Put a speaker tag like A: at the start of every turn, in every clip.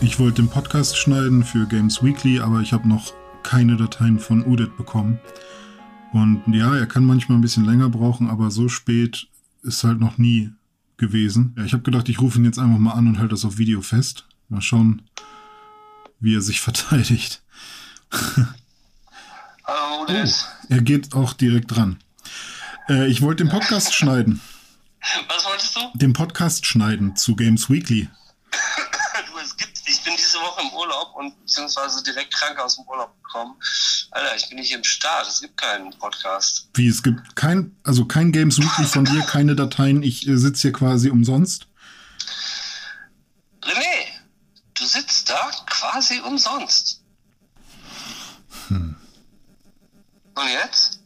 A: Ich wollte den Podcast schneiden für Games Weekly, aber ich habe noch keine Dateien von Udit bekommen. Und ja, er kann manchmal ein bisschen länger brauchen, aber so spät ist halt noch nie gewesen. Ja, ich habe gedacht, ich rufe ihn jetzt einfach mal an und halte das auf Video fest. Mal schauen, wie er sich verteidigt.
B: Hallo, Udit.
A: Oh, er geht auch direkt dran. Äh, ich wollte den Podcast schneiden.
B: Was wolltest du?
A: Den Podcast schneiden zu Games Weekly.
B: Urlaub und beziehungsweise direkt krank aus dem Urlaub gekommen. Alter, ich bin nicht im Start. Es gibt keinen Podcast.
A: Wie, es gibt kein, also kein Games Weekly von dir, keine Dateien. Ich äh, sitze hier quasi umsonst.
B: René, du sitzt da quasi umsonst.
A: Hm.
B: Und jetzt?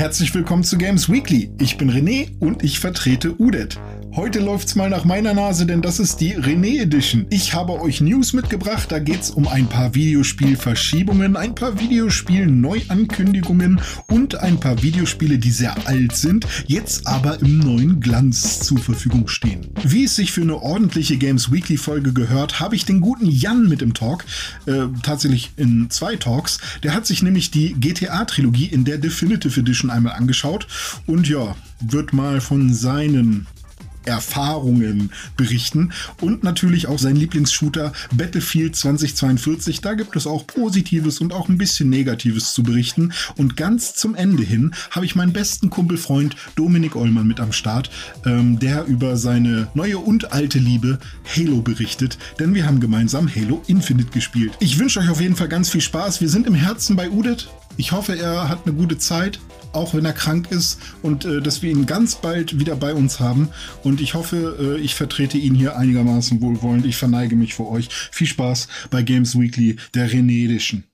C: Herzlich willkommen zu Games Weekly. Ich bin René und ich vertrete Udet. Heute läuft's mal nach meiner Nase, denn das ist die René Edition. Ich habe euch News mitgebracht, da geht's um ein paar Videospielverschiebungen, ein paar Videospiel-Neuankündigungen und ein paar Videospiele, die sehr alt sind, jetzt aber im neuen Glanz zur Verfügung stehen. Wie es sich für eine ordentliche Games Weekly Folge gehört, habe ich den guten Jan mit im Talk, äh, tatsächlich in zwei Talks. Der hat sich nämlich die GTA-Trilogie in der Definitive Edition einmal angeschaut und ja, wird mal von seinen Erfahrungen berichten und natürlich auch sein Lieblingsshooter Battlefield 2042. Da gibt es auch Positives und auch ein bisschen Negatives zu berichten. Und ganz zum Ende hin habe ich meinen besten Kumpelfreund Dominik Ollmann mit am Start, ähm, der über seine neue und alte Liebe Halo berichtet, denn wir haben gemeinsam Halo Infinite gespielt. Ich wünsche euch auf jeden Fall ganz viel Spaß. Wir sind im Herzen bei Udit. Ich hoffe, er hat eine gute Zeit, auch wenn er krank ist und äh, dass wir ihn ganz bald wieder bei uns haben. Und ich hoffe, äh, ich vertrete ihn hier einigermaßen wohlwollend. Ich verneige mich vor euch. Viel Spaß bei Games Weekly, der René Edition.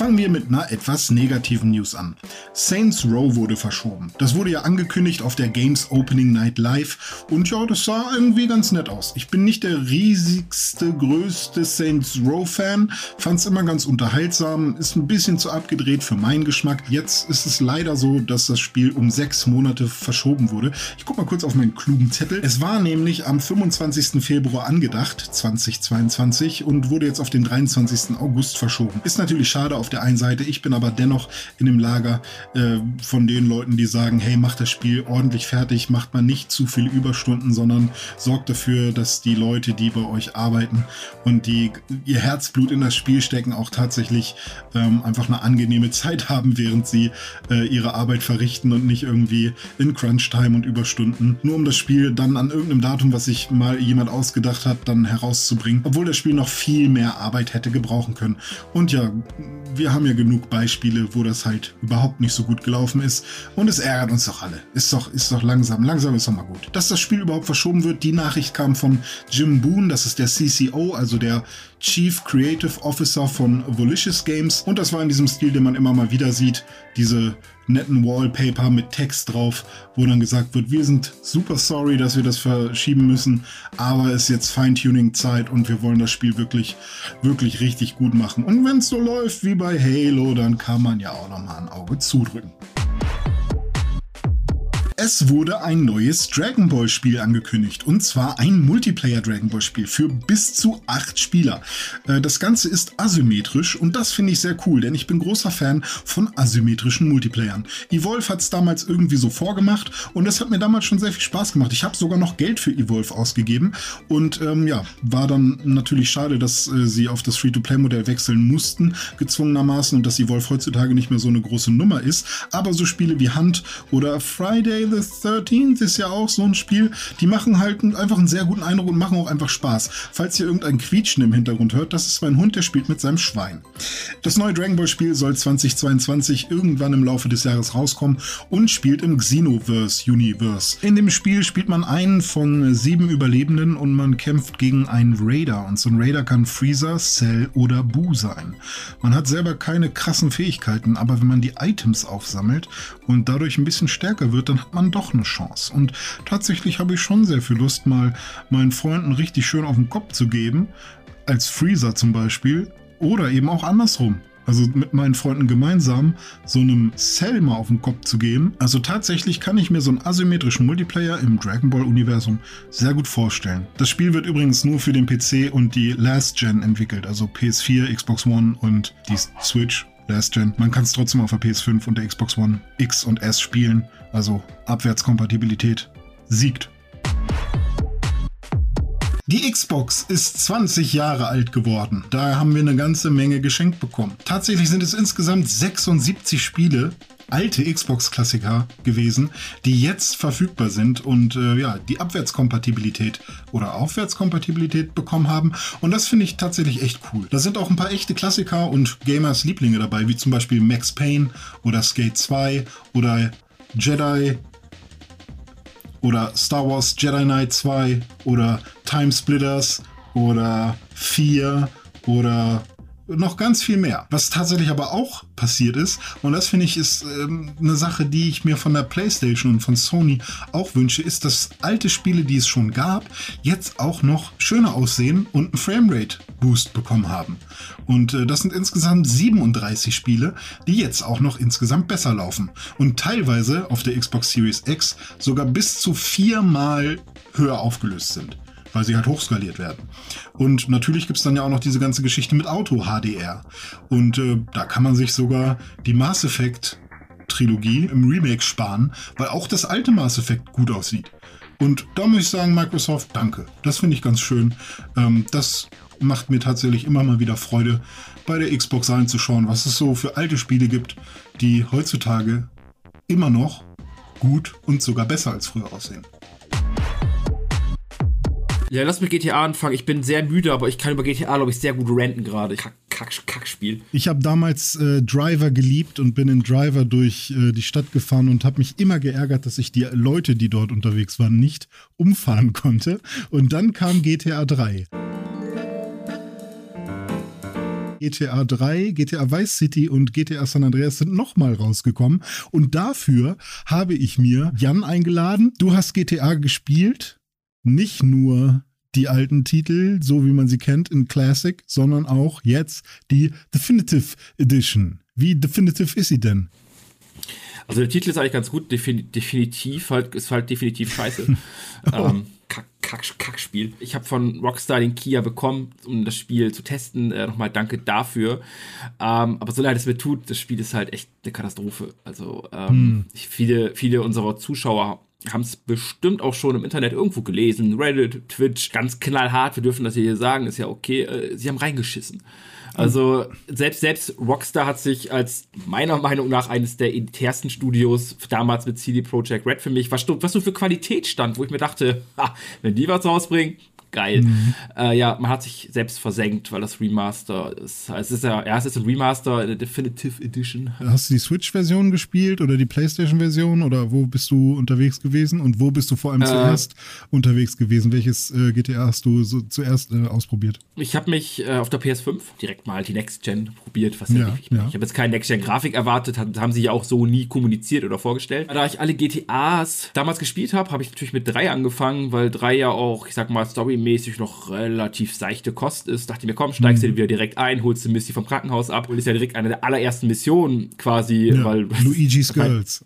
C: Fangen wir mit einer etwas negativen News an. Saints Row wurde verschoben. Das wurde ja angekündigt auf der Games Opening Night Live und ja, das sah irgendwie ganz nett aus. Ich bin nicht der riesigste, größte Saints Row Fan, fand es immer ganz unterhaltsam, ist ein bisschen zu abgedreht für meinen Geschmack. Jetzt ist es leider so, dass das Spiel um sechs Monate verschoben wurde. Ich guck mal kurz auf meinen klugen Zettel. Es war nämlich am 25. Februar angedacht, 2022 und wurde jetzt auf den 23. August verschoben. Ist natürlich schade auf der einen Seite. Ich bin aber dennoch in dem Lager äh, von den Leuten, die sagen, hey, macht das Spiel ordentlich fertig, macht man nicht zu viele Überstunden, sondern sorgt dafür, dass die Leute, die bei euch arbeiten und die ihr Herzblut in das Spiel stecken, auch tatsächlich ähm, einfach eine angenehme Zeit haben, während sie äh, ihre Arbeit verrichten und nicht irgendwie in Crunch-Time und Überstunden, nur um das Spiel dann an irgendeinem Datum, was sich mal jemand ausgedacht hat, dann herauszubringen, obwohl das Spiel noch viel mehr Arbeit hätte gebrauchen können. Und ja, wir haben ja genug Beispiele, wo das halt überhaupt nicht so gut gelaufen ist. Und es ärgert uns doch alle. Ist doch, ist doch langsam. Langsam ist doch mal gut. Dass das Spiel überhaupt verschoben wird, die Nachricht kam von Jim Boone, das ist der CCO, also der Chief Creative Officer von Volicious Games. Und das war in diesem Stil, den man immer mal wieder sieht. Diese netten Wallpaper mit Text drauf, wo dann gesagt wird, wir sind super sorry, dass wir das verschieben müssen, aber es ist jetzt Feintuning-Zeit und wir wollen das Spiel wirklich, wirklich richtig gut machen. Und wenn es so läuft wie bei Halo, dann kann man ja auch nochmal ein Auge zudrücken. Es wurde ein neues Dragon Ball Spiel angekündigt und zwar ein Multiplayer Dragon Ball Spiel für bis zu acht Spieler. Äh, das Ganze ist asymmetrisch und das finde ich sehr cool, denn ich bin großer Fan von asymmetrischen Multiplayern. Evolve hat es damals irgendwie so vorgemacht und das hat mir damals schon sehr viel Spaß gemacht. Ich habe sogar noch Geld für Evolve ausgegeben und ähm, ja, war dann natürlich schade, dass äh, sie auf das Free-to-Play-Modell wechseln mussten, gezwungenermaßen und dass Evolve heutzutage nicht mehr so eine große Nummer ist. Aber so Spiele wie Hunt oder Friday the 13th ist ja auch so ein Spiel. Die machen halt einfach einen sehr guten Eindruck und machen auch einfach Spaß. Falls ihr irgendein Quietschen im Hintergrund hört, das ist mein Hund, der spielt mit seinem Schwein. Das neue Dragon Ball Spiel soll 2022 irgendwann im Laufe des Jahres rauskommen und spielt im Xenoverse Universe. In dem Spiel spielt man einen von sieben Überlebenden und man kämpft gegen einen Raider. Und so ein Raider kann Freezer, Cell oder Boo sein. Man hat selber keine krassen Fähigkeiten, aber wenn man die Items aufsammelt und dadurch ein bisschen stärker wird, dann hat man doch eine Chance. Und tatsächlich habe ich schon sehr viel Lust, mal meinen Freunden richtig schön auf den Kopf zu geben, als Freezer zum Beispiel, oder eben auch andersrum also mit meinen Freunden gemeinsam, so einem Cell mal auf den Kopf zu geben. Also tatsächlich kann ich mir so einen asymmetrischen Multiplayer im Dragon Ball Universum sehr gut vorstellen. Das Spiel wird übrigens nur für den PC und die Last Gen entwickelt, also PS4, Xbox One und die Switch. Last Gen. Man kann es trotzdem auf der PS5 und der Xbox One X und S spielen. Also Abwärtskompatibilität siegt. Die Xbox ist 20 Jahre alt geworden. Da haben wir eine ganze Menge geschenkt bekommen. Tatsächlich sind es insgesamt 76 Spiele, alte Xbox-Klassiker gewesen, die jetzt verfügbar sind und äh, ja, die Abwärtskompatibilität oder Aufwärtskompatibilität bekommen haben. Und das finde ich tatsächlich echt cool. Da sind auch ein paar echte Klassiker und Gamers Lieblinge dabei, wie zum Beispiel Max Payne oder Skate 2 oder Jedi oder Star Wars Jedi Knight 2 oder Time Splitters oder 4 oder noch ganz viel mehr. Was tatsächlich aber auch passiert ist, und das finde ich ist ähm, eine Sache, die ich mir von der PlayStation und von Sony auch wünsche, ist, dass alte Spiele, die es schon gab, jetzt auch noch schöner aussehen und einen Framerate Boost bekommen haben. Und äh, das sind insgesamt 37 Spiele, die jetzt auch noch insgesamt besser laufen. Und teilweise auf der Xbox Series X sogar bis zu viermal höher aufgelöst sind weil sie halt hochskaliert werden. Und natürlich gibt es dann ja auch noch diese ganze Geschichte mit Auto-HDR. Und äh, da kann man sich sogar die Mass Effect Trilogie im Remake sparen, weil auch das alte Mass Effect gut aussieht. Und da muss ich sagen, Microsoft, danke. Das finde ich ganz schön. Ähm, das macht mir tatsächlich immer mal wieder Freude, bei der Xbox reinzuschauen, was es so für alte Spiele gibt, die heutzutage immer noch gut und sogar besser als früher aussehen.
D: Ja, lass mit GTA anfangen. Ich bin sehr müde, aber ich kann über GTA, glaube ich, sehr gut ranten gerade. Kack, Kack, Kackspiel.
C: Ich habe damals äh, Driver geliebt und bin in Driver durch äh, die Stadt gefahren und habe mich immer geärgert, dass ich die Leute, die dort unterwegs waren, nicht umfahren konnte. Und dann kam GTA 3. GTA 3, GTA Vice City und GTA San Andreas sind nochmal rausgekommen. Und dafür habe ich mir Jan eingeladen. Du hast GTA gespielt nicht nur die alten Titel, so wie man sie kennt in Classic, sondern auch jetzt die Definitive Edition. Wie definitive ist sie denn?
D: Also der Titel ist eigentlich ganz gut, Defin definitiv halt, ist halt definitiv scheiße. oh. ähm, Kack, Kack, Kackspiel. Ich habe von Rockstar den Kia bekommen, um das Spiel zu testen. Äh, Nochmal danke dafür. Ähm, aber so leid es mir tut, das Spiel ist halt echt eine Katastrophe. Also ähm, hm. viele, viele unserer Zuschauer haben es bestimmt auch schon im Internet irgendwo gelesen, Reddit, Twitch, ganz knallhart, wir dürfen das hier sagen, ist ja okay, äh, sie haben reingeschissen. Also selbst, selbst Rockstar hat sich als meiner Meinung nach eines der elitärsten Studios damals mit CD Projekt Red für mich, was, was so für Qualität stand, wo ich mir dachte, ha, wenn die was rausbringen, geil. Mhm. Äh, ja, man hat sich selbst versenkt, weil das Remaster ist. Es ist ja, ja, es ist ein Remaster, eine Definitive Edition.
C: Hast du die Switch-Version gespielt oder die PlayStation-Version oder wo bist du unterwegs gewesen und wo bist du vor allem äh, zuerst unterwegs gewesen? Welches äh, GTA hast du so zuerst äh, ausprobiert?
D: Ich habe mich äh, auf der PS5 direkt mal die Next Gen probiert. Was ja, ich, ja. ich habe jetzt keine Next Gen Grafik erwartet, haben sie ja auch so nie kommuniziert oder vorgestellt. Da ich alle GTAs damals gespielt habe, habe ich natürlich mit drei angefangen, weil drei ja auch, ich sag mal, Story mäßig noch relativ seichte Kost ist. Dachte ich mir, komm, steigst mhm. du wieder direkt ein, holst du Misty vom Krankenhaus ab und ist ja direkt eine der allerersten Missionen quasi, ja, weil.
C: Luigi's Girls.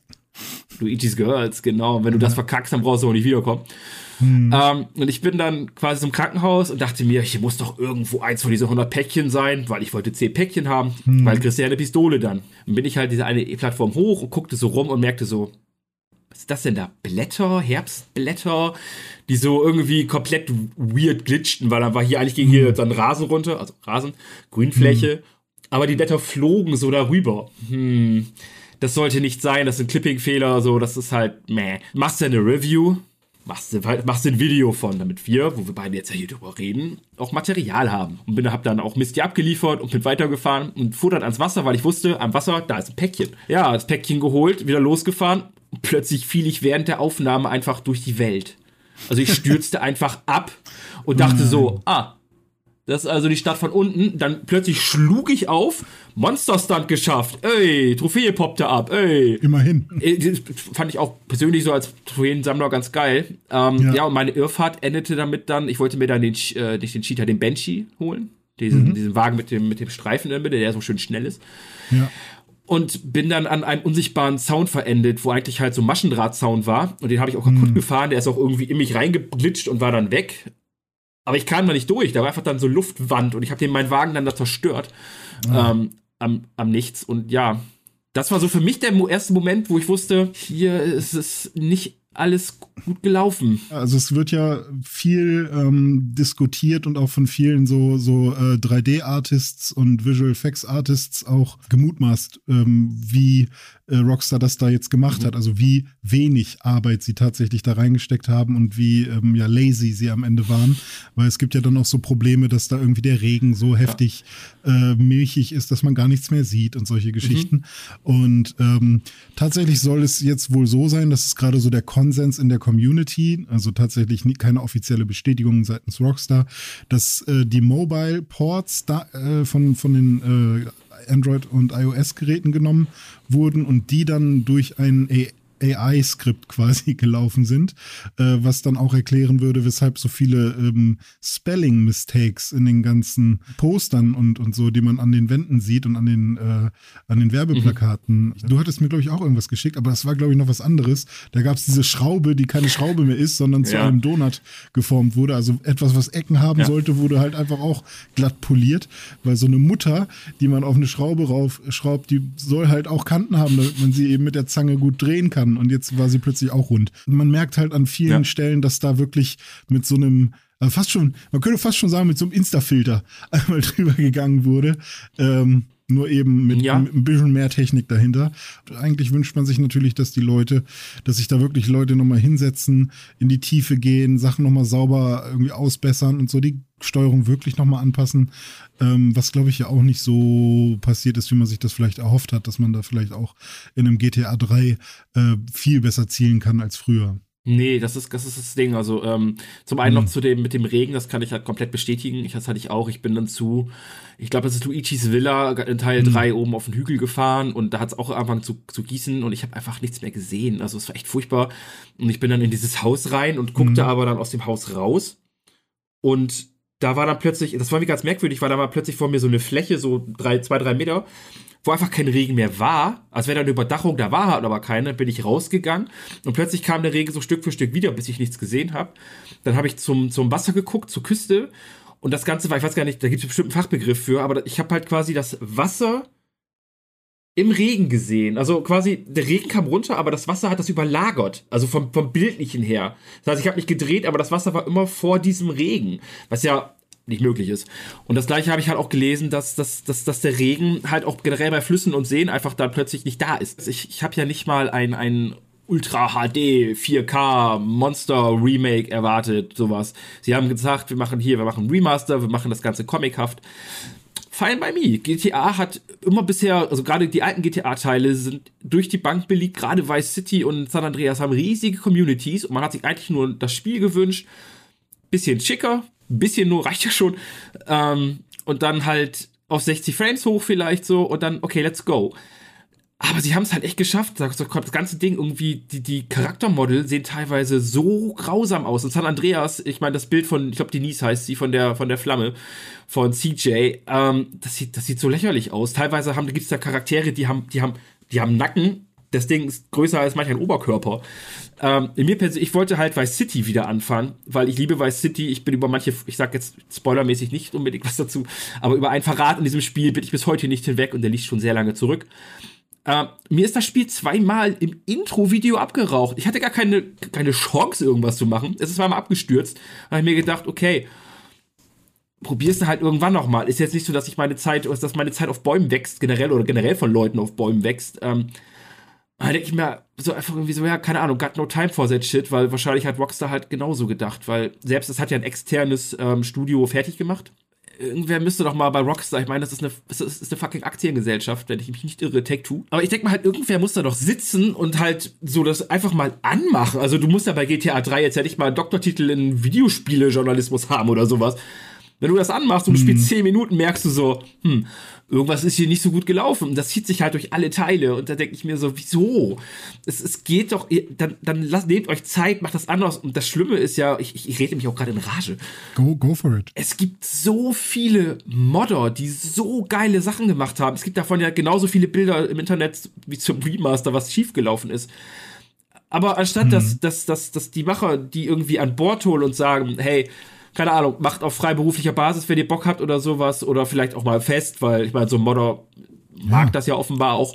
D: Luigi's Girls, genau. wenn du ja. das verkackst, dann brauchst du auch nicht wiederkommen. Hm. Ähm, und ich bin dann quasi zum Krankenhaus und dachte mir, hier muss doch irgendwo eins von diesen 100 Päckchen sein, weil ich wollte 10 Päckchen haben, hm. weil kriegst du ja eine Pistole dann. Dann bin ich halt diese eine Plattform hoch und guckte so rum und merkte so, was ist das denn da? Blätter, Herbstblätter, die so irgendwie komplett weird glitschten, weil dann war hier eigentlich ging hier mhm. dann Rasen runter, also Rasen, Grünfläche, mhm. aber die Blätter flogen so darüber. Hm. das sollte nicht sein, das sind Clipping-Fehler, so, das ist halt, meh. Machst du eine Review, machst du, machst du ein Video von, damit wir, wo wir beide jetzt ja hier drüber reden, auch Material haben. Und bin, hab dann auch Misty abgeliefert und bin weitergefahren und fuhr dann ans Wasser, weil ich wusste, am Wasser, da ist ein Päckchen. Ja, das Päckchen geholt, wieder losgefahren. Plötzlich fiel ich während der Aufnahme einfach durch die Welt. Also ich stürzte einfach ab und dachte so, ah, das ist also die Stadt von unten. Dann plötzlich schlug ich auf. Monster-Stunt geschafft. Ey, Trophäe poppte ab. Ey.
C: Immerhin.
D: Äh, das fand ich auch persönlich so als Trophäensammler ganz geil. Ähm, ja. ja. und meine Irrfahrt endete damit dann, ich wollte mir dann den, äh, nicht den Cheater, den Banshee holen. Diesen, mhm. diesen Wagen mit dem, mit dem Streifen in der Mitte, der so schön schnell ist. Ja. Und bin dann an einem unsichtbaren Zaun verendet, wo eigentlich halt so Maschendrahtzaun war. Und den habe ich auch kaputt mhm. gefahren. Der ist auch irgendwie in mich reingeglitscht und war dann weg. Aber ich kam da nicht durch. Da war einfach dann so Luftwand und ich habe den meinen Wagen dann da zerstört. Ah. Ähm, am, am Nichts. Und ja, das war so für mich der erste Moment, wo ich wusste, hier ist es nicht alles gut gelaufen.
C: Also es wird ja viel ähm, diskutiert und auch von vielen so, so äh, 3D-Artists und Visual Effects Artists auch gemutmaßt, ähm, wie äh, Rockstar das da jetzt gemacht mhm. hat. Also wie wenig Arbeit sie tatsächlich da reingesteckt haben und wie ähm, ja lazy sie am Ende waren. Weil es gibt ja dann auch so Probleme, dass da irgendwie der Regen so heftig ja. äh, milchig ist, dass man gar nichts mehr sieht und solche Geschichten. Mhm. Und ähm, tatsächlich soll es jetzt wohl so sein, dass es gerade so der Konsens in der Community, also tatsächlich nie, keine offizielle Bestätigung seitens Rockstar, dass äh, die Mobile Ports da, äh, von, von den äh, Android- und iOS-Geräten genommen wurden und die dann durch ein AI-Skript quasi gelaufen sind, äh, was dann auch erklären würde, weshalb so viele ähm, Spelling-Mistakes in den ganzen Postern und, und so, die man an den Wänden sieht und an den, äh, an den Werbeplakaten. Mhm. Du hattest mir, glaube ich, auch irgendwas geschickt, aber das war, glaube ich, noch was anderes. Da gab es diese Schraube, die keine Schraube mehr ist, sondern zu ja. einem Donut geformt wurde. Also etwas, was Ecken haben ja. sollte, wurde halt einfach auch glatt poliert, weil so eine Mutter, die man auf eine Schraube raufschraubt, die soll halt auch Kanten haben, damit man sie eben mit der Zange gut drehen kann und jetzt war sie plötzlich auch rund. Und man merkt halt an vielen ja. Stellen, dass da wirklich mit so einem äh, fast schon, man könnte fast schon sagen, mit so einem Insta-Filter einmal drüber gegangen wurde. Ähm, nur eben mit, ja. mit, ein bisschen mehr Technik dahinter. Eigentlich wünscht man sich natürlich, dass die Leute, dass sich da wirklich Leute nochmal hinsetzen, in die Tiefe gehen, Sachen nochmal sauber irgendwie ausbessern und so die Steuerung wirklich nochmal anpassen. Ähm, was glaube ich ja auch nicht so passiert ist, wie man sich das vielleicht erhofft hat, dass man da vielleicht auch in einem GTA 3 äh, viel besser zielen kann als früher.
D: Nee, das ist, das ist das Ding. Also ähm, zum einen mhm. noch zu dem mit dem Regen, das kann ich halt komplett bestätigen. Ich, das hatte ich auch. Ich bin dann zu, ich glaube, das ist Luigi's Villa in Teil mhm. 3 oben auf den Hügel gefahren und da hat es auch angefangen zu, zu gießen und ich habe einfach nichts mehr gesehen. Also es war echt furchtbar. Und ich bin dann in dieses Haus rein und guckte mhm. aber dann aus dem Haus raus. Und da war dann plötzlich, das war wie ganz merkwürdig, weil da war plötzlich vor mir so eine Fläche, so drei, zwei, drei Meter wo einfach kein Regen mehr war, als wäre da eine Überdachung, da war halt aber keine, bin ich rausgegangen und plötzlich kam der Regen so Stück für Stück wieder, bis ich nichts gesehen habe. Dann habe ich zum, zum Wasser geguckt, zur Küste. Und das Ganze war, ich weiß gar nicht, da gibt es bestimmt einen Fachbegriff für, aber ich habe halt quasi das Wasser im Regen gesehen. Also quasi, der Regen kam runter, aber das Wasser hat das überlagert. Also vom, vom Bildlichen her. Das heißt, ich habe mich gedreht, aber das Wasser war immer vor diesem Regen. Was ja nicht möglich ist. Und das gleiche habe ich halt auch gelesen, dass, dass, dass, dass der Regen halt auch generell bei Flüssen und Seen einfach dann plötzlich nicht da ist. Ich, ich habe ja nicht mal ein, ein Ultra HD 4K Monster Remake erwartet, sowas. Sie haben gesagt, wir machen hier, wir machen Remaster, wir machen das Ganze comichaft. Fine by me. GTA hat immer bisher, also gerade die alten GTA-Teile sind durch die Bank beliebt. Gerade Vice City und San Andreas haben riesige Communities und man hat sich eigentlich nur das Spiel gewünscht. Bisschen schicker, bisschen nur reicht ja schon. Ähm, und dann halt auf 60 Frames hoch vielleicht so und dann, okay, let's go. Aber sie haben es halt echt geschafft. Das ganze Ding irgendwie, die, die Charaktermodel sehen teilweise so grausam aus. Und San Andreas, ich meine, das Bild von, ich glaube, Denise heißt sie, von der, von der Flamme, von CJ, ähm, das sieht, das sieht so lächerlich aus. Teilweise gibt es da Charaktere, die haben, die haben, die haben Nacken. Das Ding ist größer als manch ein Oberkörper. Ähm, mir persönlich, ich wollte halt Vice City wieder anfangen, weil ich liebe Vice City. Ich bin über manche, ich sag jetzt spoilermäßig nicht unbedingt was dazu, aber über ein Verrat in diesem Spiel bin ich bis heute nicht hinweg und der liegt schon sehr lange zurück. Äh, mir ist das Spiel zweimal im Intro-Video abgeraucht. Ich hatte gar keine, keine Chance, irgendwas zu machen. Es ist zweimal abgestürzt. Da habe ich mir gedacht, okay, probierst du halt irgendwann nochmal. Ist jetzt nicht so, dass ich meine Zeit, dass meine Zeit auf Bäumen wächst, generell oder generell von Leuten auf Bäumen wächst. Ähm, Da denke ich mir so einfach irgendwie so, ja, keine Ahnung, got no time for that shit, weil wahrscheinlich hat Rockstar halt genauso gedacht, weil selbst es hat ja ein externes ähm, Studio fertig gemacht. Irgendwer müsste doch mal bei Rockstar, ich meine, das ist eine, das ist eine fucking Aktiengesellschaft, wenn ich mich nicht irre, Take-Two. Aber ich denke mal halt, irgendwer muss da doch sitzen und halt so das einfach mal anmachen. Also du musst ja bei GTA 3 jetzt ja nicht mal einen Doktortitel in Videospiele-Journalismus haben oder sowas. Wenn du das anmachst und du spielst 10 Minuten, merkst du so, hm, irgendwas ist hier nicht so gut gelaufen. Und das zieht sich halt durch alle Teile. Und da denke ich mir so, wieso? Es, es geht doch, dann, dann lasst, nehmt euch Zeit, macht das anders. Und das Schlimme ist ja, ich, ich, ich rede mich auch gerade in Rage.
C: Go, go for it.
D: Es gibt so viele Modder, die so geile Sachen gemacht haben. Es gibt davon ja genauso viele Bilder im Internet wie zum Remaster, was schiefgelaufen ist. Aber anstatt, mhm. dass, dass, dass, dass die Macher die irgendwie an Bord holen und sagen, hey, keine Ahnung, macht auf freiberuflicher Basis, wenn ihr Bock habt oder sowas, oder vielleicht auch mal fest, weil ich meine, so ein Modder mag ja. das ja offenbar auch.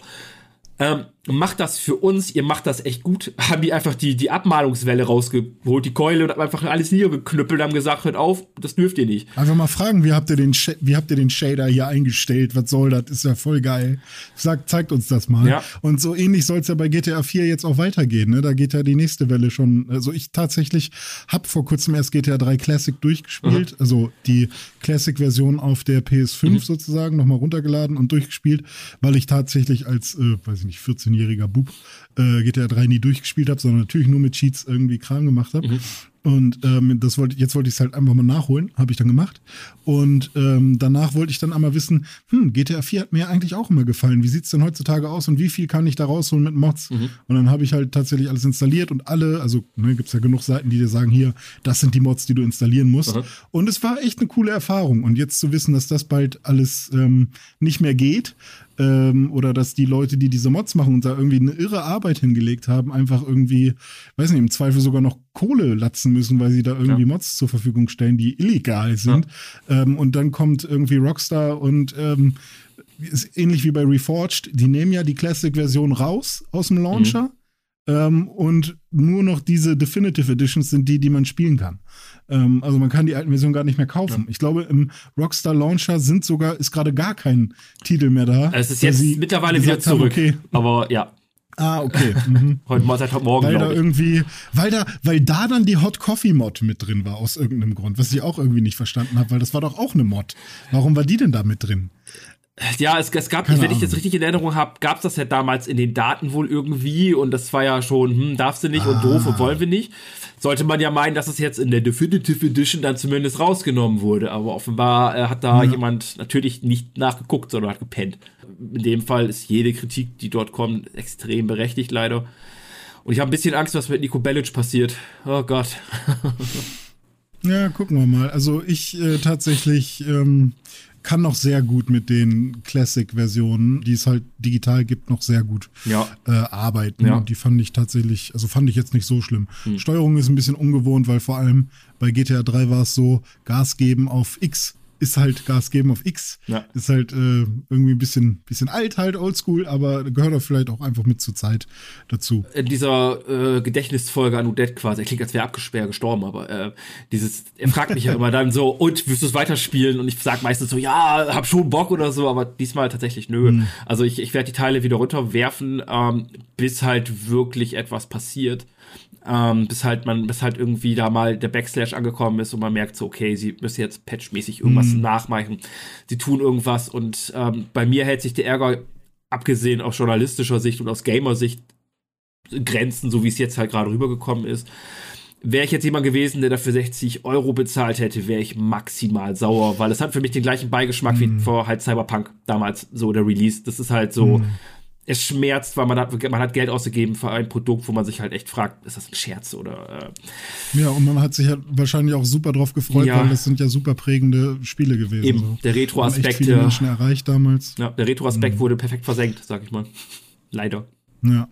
D: Ähm, macht das für uns, ihr macht das echt gut. Haben die einfach die, die Abmalungswelle rausgeholt, die Keule und haben einfach alles niedergeknüppelt, haben gesagt, hört auf, das dürft ihr nicht.
C: Einfach mal fragen, wie habt ihr den, wie habt ihr den Shader hier eingestellt? Was soll das? Ist ja voll geil. Sagt, zeigt uns das mal. Ja. Und so ähnlich soll es ja bei GTA 4 jetzt auch weitergehen. Ne? Da geht ja die nächste Welle schon. Also ich tatsächlich habe vor kurzem erst GTA 3 Classic durchgespielt. Mhm. Also die Classic-Version auf der PS5 mhm. sozusagen nochmal runtergeladen und durchgespielt, weil ich tatsächlich als, äh, weiß ich nicht, 14-jähriger Bub äh, GTA 3 nie durchgespielt habe, sondern natürlich nur mit Cheats irgendwie Kram gemacht habe. Mhm. Und ähm, das wollte, jetzt wollte ich es halt einfach mal nachholen, habe ich dann gemacht. Und ähm, danach wollte ich dann einmal wissen, hm, GTA 4 hat mir eigentlich auch immer gefallen. Wie sieht es denn heutzutage aus und wie viel kann ich da rausholen mit Mods? Mhm. Und dann habe ich halt tatsächlich alles installiert und alle, also ne, gibt es ja genug Seiten, die dir sagen, hier, das sind die Mods, die du installieren musst. Mhm. Und es war echt eine coole Erfahrung. Und jetzt zu wissen, dass das bald alles ähm, nicht mehr geht, ähm, oder dass die Leute, die diese Mods machen und da irgendwie eine irre Arbeit hingelegt haben, einfach irgendwie, weiß nicht, im Zweifel sogar noch Kohle latzen müssen, weil sie da irgendwie ja. Mods zur Verfügung stellen, die illegal sind. Ja. Ähm, und dann kommt irgendwie Rockstar und ähm, ist ähnlich wie bei Reforged, die nehmen ja die Classic-Version raus aus dem Launcher. Mhm. Ähm, und nur noch diese Definitive Editions sind die, die man spielen kann. Ähm, also man kann die alten Versionen gar nicht mehr kaufen. Ja. Ich glaube, im Rockstar Launcher sind sogar, ist gerade gar kein Titel mehr da.
D: Es ist jetzt mittlerweile wieder zurück. Haben, okay. Aber ja.
C: Ah, okay. Mhm.
D: heute seit heute Morgen.
C: Weil da irgendwie, weil da, weil da dann die Hot Coffee Mod mit drin war, aus irgendeinem Grund, was ich auch irgendwie nicht verstanden habe, weil das war doch auch eine Mod. Warum war die denn da mit drin?
D: Ja, es, es gab, Keine wenn ich das richtig in Erinnerung habe, gab es das ja damals in den Daten wohl irgendwie und das war ja schon, hm, darfst du nicht ah. und doof und wollen wir nicht. Sollte man ja meinen, dass es jetzt in der Definitive Edition dann zumindest rausgenommen wurde, aber offenbar äh, hat da ja. jemand natürlich nicht nachgeguckt, sondern hat gepennt. In dem Fall ist jede Kritik, die dort kommt, extrem berechtigt leider. Und ich habe ein bisschen Angst, was mit Nico Bellic passiert. Oh Gott.
C: ja, gucken wir mal. Also ich äh, tatsächlich ähm, kann noch sehr gut mit den Classic-Versionen, die es halt digital gibt, noch sehr gut
D: ja.
C: äh, arbeiten. Ja. Und die fand ich tatsächlich, also fand ich jetzt nicht so schlimm. Hm. Steuerung ist ein bisschen ungewohnt, weil vor allem bei GTA 3 war es so, Gas geben auf X ist halt Gas geben auf X. Ja. Ist halt äh, irgendwie ein bisschen, bisschen alt, halt oldschool, aber gehört auch vielleicht auch einfach mit zur Zeit dazu.
D: In dieser äh, Gedächtnisfolge an Udet quasi, er klingt, als wäre abgesperrt gestorben, aber äh, dieses, er fragt mich ja immer dann so, und wirst du es weiterspielen? Und ich sag meistens so, ja, hab schon Bock oder so, aber diesmal tatsächlich nö. Mhm. Also ich, ich werde die Teile wieder runterwerfen, ähm, bis halt wirklich etwas passiert ähm, bis halt man, bis halt irgendwie da mal der Backslash angekommen ist und man merkt so, okay, sie müssen jetzt patchmäßig irgendwas mhm. nachmachen. Sie tun irgendwas und ähm, bei mir hält sich der Ärger, abgesehen aus journalistischer Sicht und aus Gamer-Sicht, Grenzen, so wie es jetzt halt gerade rübergekommen ist. Wäre ich jetzt jemand gewesen, der dafür 60 Euro bezahlt hätte, wäre ich maximal sauer, weil es hat für mich den gleichen Beigeschmack mm. wie mhm. vor halt Cyberpunk damals, so der Release. Das ist halt so, mm es schmerzt, weil man hat, man hat Geld ausgegeben für ein Produkt, wo man sich halt echt fragt, ist das ein Scherz oder.
C: Äh ja, und man hat sich ja wahrscheinlich auch super drauf gefreut, ja. weil das sind ja super prägende Spiele gewesen.
D: Eben, so. der Retro-Aspekt.
C: viele Menschen erreicht damals.
D: Ja, der Retro-Aspekt mhm. wurde perfekt versenkt, sag ich mal. Leider.
C: Ja.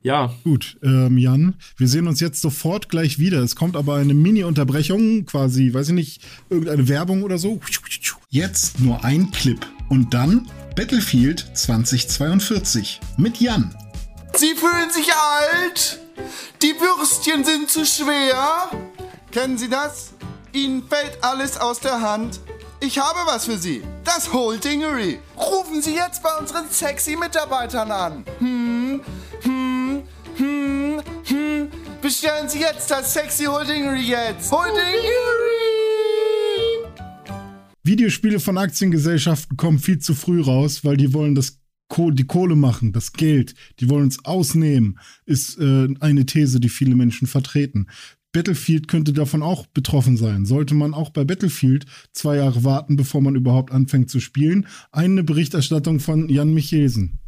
D: Ja.
C: Gut, ähm, Jan, wir sehen uns jetzt sofort gleich wieder. Es kommt aber eine Mini-Unterbrechung, quasi, weiß ich nicht, irgendeine Werbung oder so. Jetzt nur ein Clip. Und dann Battlefield 2042 mit Jan.
E: Sie fühlen sich alt? Die Würstchen sind zu schwer? Kennen Sie das? Ihnen fällt alles aus der Hand? Ich habe was für Sie. Das Whole Dingery. Rufen Sie jetzt bei unseren sexy Mitarbeitern an. Hm, hm Bestellen Sie jetzt das sexy Holdingery jetzt. Holdingery!
C: Videospiele von Aktiengesellschaften kommen viel zu früh raus, weil die wollen das die Kohle machen, das Geld, die wollen uns ausnehmen, ist äh, eine These, die viele Menschen vertreten. Battlefield könnte davon auch betroffen sein. Sollte man auch bei Battlefield zwei Jahre warten, bevor man überhaupt anfängt zu spielen? Eine Berichterstattung von Jan Michelsen.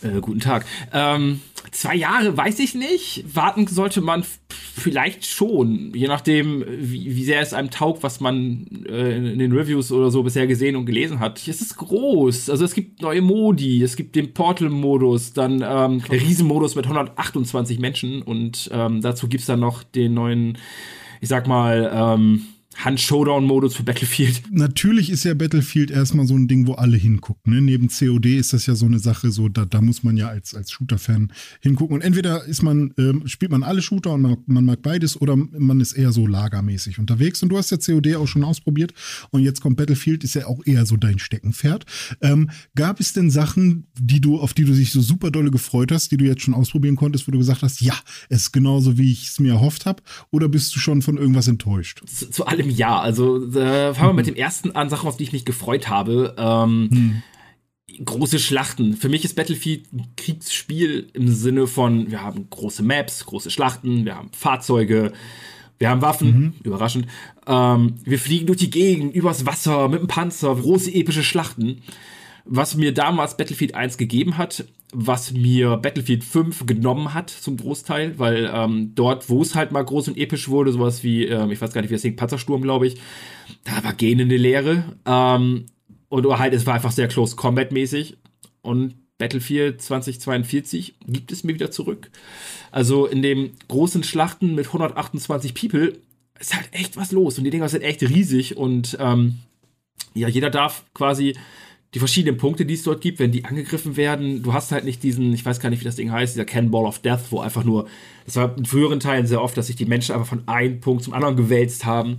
D: Äh, guten Tag. Ähm, zwei Jahre weiß ich nicht. Warten sollte man vielleicht schon, je nachdem, wie, wie sehr es einem taugt, was man äh, in den Reviews oder so bisher gesehen und gelesen hat. Es ist groß. Also es gibt neue Modi, es gibt den Portal-Modus, dann ähm, der Riesenmodus mit 128 Menschen und ähm, dazu gibt's dann noch den neuen, ich sag mal, ähm, Hand-Showdown-Modus für Battlefield.
C: Natürlich ist ja Battlefield erstmal so ein Ding, wo alle hingucken. Ne? Neben COD ist das ja so eine Sache, so da, da muss man ja als, als Shooter-Fan hingucken. Und entweder ist man, ähm, spielt man alle Shooter und man, man, mag beides oder man ist eher so lagermäßig unterwegs. Und du hast ja COD auch schon ausprobiert und jetzt kommt Battlefield, ist ja auch eher so dein Steckenpferd. Ähm, gab es denn Sachen, die du, auf die du dich so super dolle gefreut hast, die du jetzt schon ausprobieren konntest, wo du gesagt hast, ja, es ist genauso, wie ich es mir erhofft habe? Oder bist du schon von irgendwas enttäuscht?
D: Zu, zu allem ja. Also äh, fangen wir mit dem ersten an, Sachen, auf die ich mich gefreut habe. Ähm, hm große Schlachten. Für mich ist Battlefield ein Kriegsspiel im Sinne von, wir haben große Maps, große Schlachten, wir haben Fahrzeuge, wir haben Waffen, mhm. überraschend. Ähm, wir fliegen durch die Gegend, übers Wasser, mit dem Panzer, große epische Schlachten. Was mir damals Battlefield 1 gegeben hat, was mir Battlefield 5 genommen hat zum Großteil, weil ähm, dort, wo es halt mal groß und episch wurde, sowas wie, ähm, ich weiß gar nicht, wie das Ding, Panzersturm, glaube ich, da war gähnende Leere. Ähm, und halt, es war einfach sehr close combat-mäßig. Und Battlefield 2042 gibt es mir wieder zurück. Also in dem großen Schlachten mit 128 People ist halt echt was los. Und die Dinger sind echt riesig. Und ähm, ja, jeder darf quasi die verschiedenen Punkte, die es dort gibt, wenn die angegriffen werden, du hast halt nicht diesen, ich weiß gar nicht, wie das Ding heißt, dieser Cannonball of Death, wo einfach nur, das war in früheren Teilen sehr oft, dass sich die Menschen einfach von einem Punkt zum anderen gewälzt haben.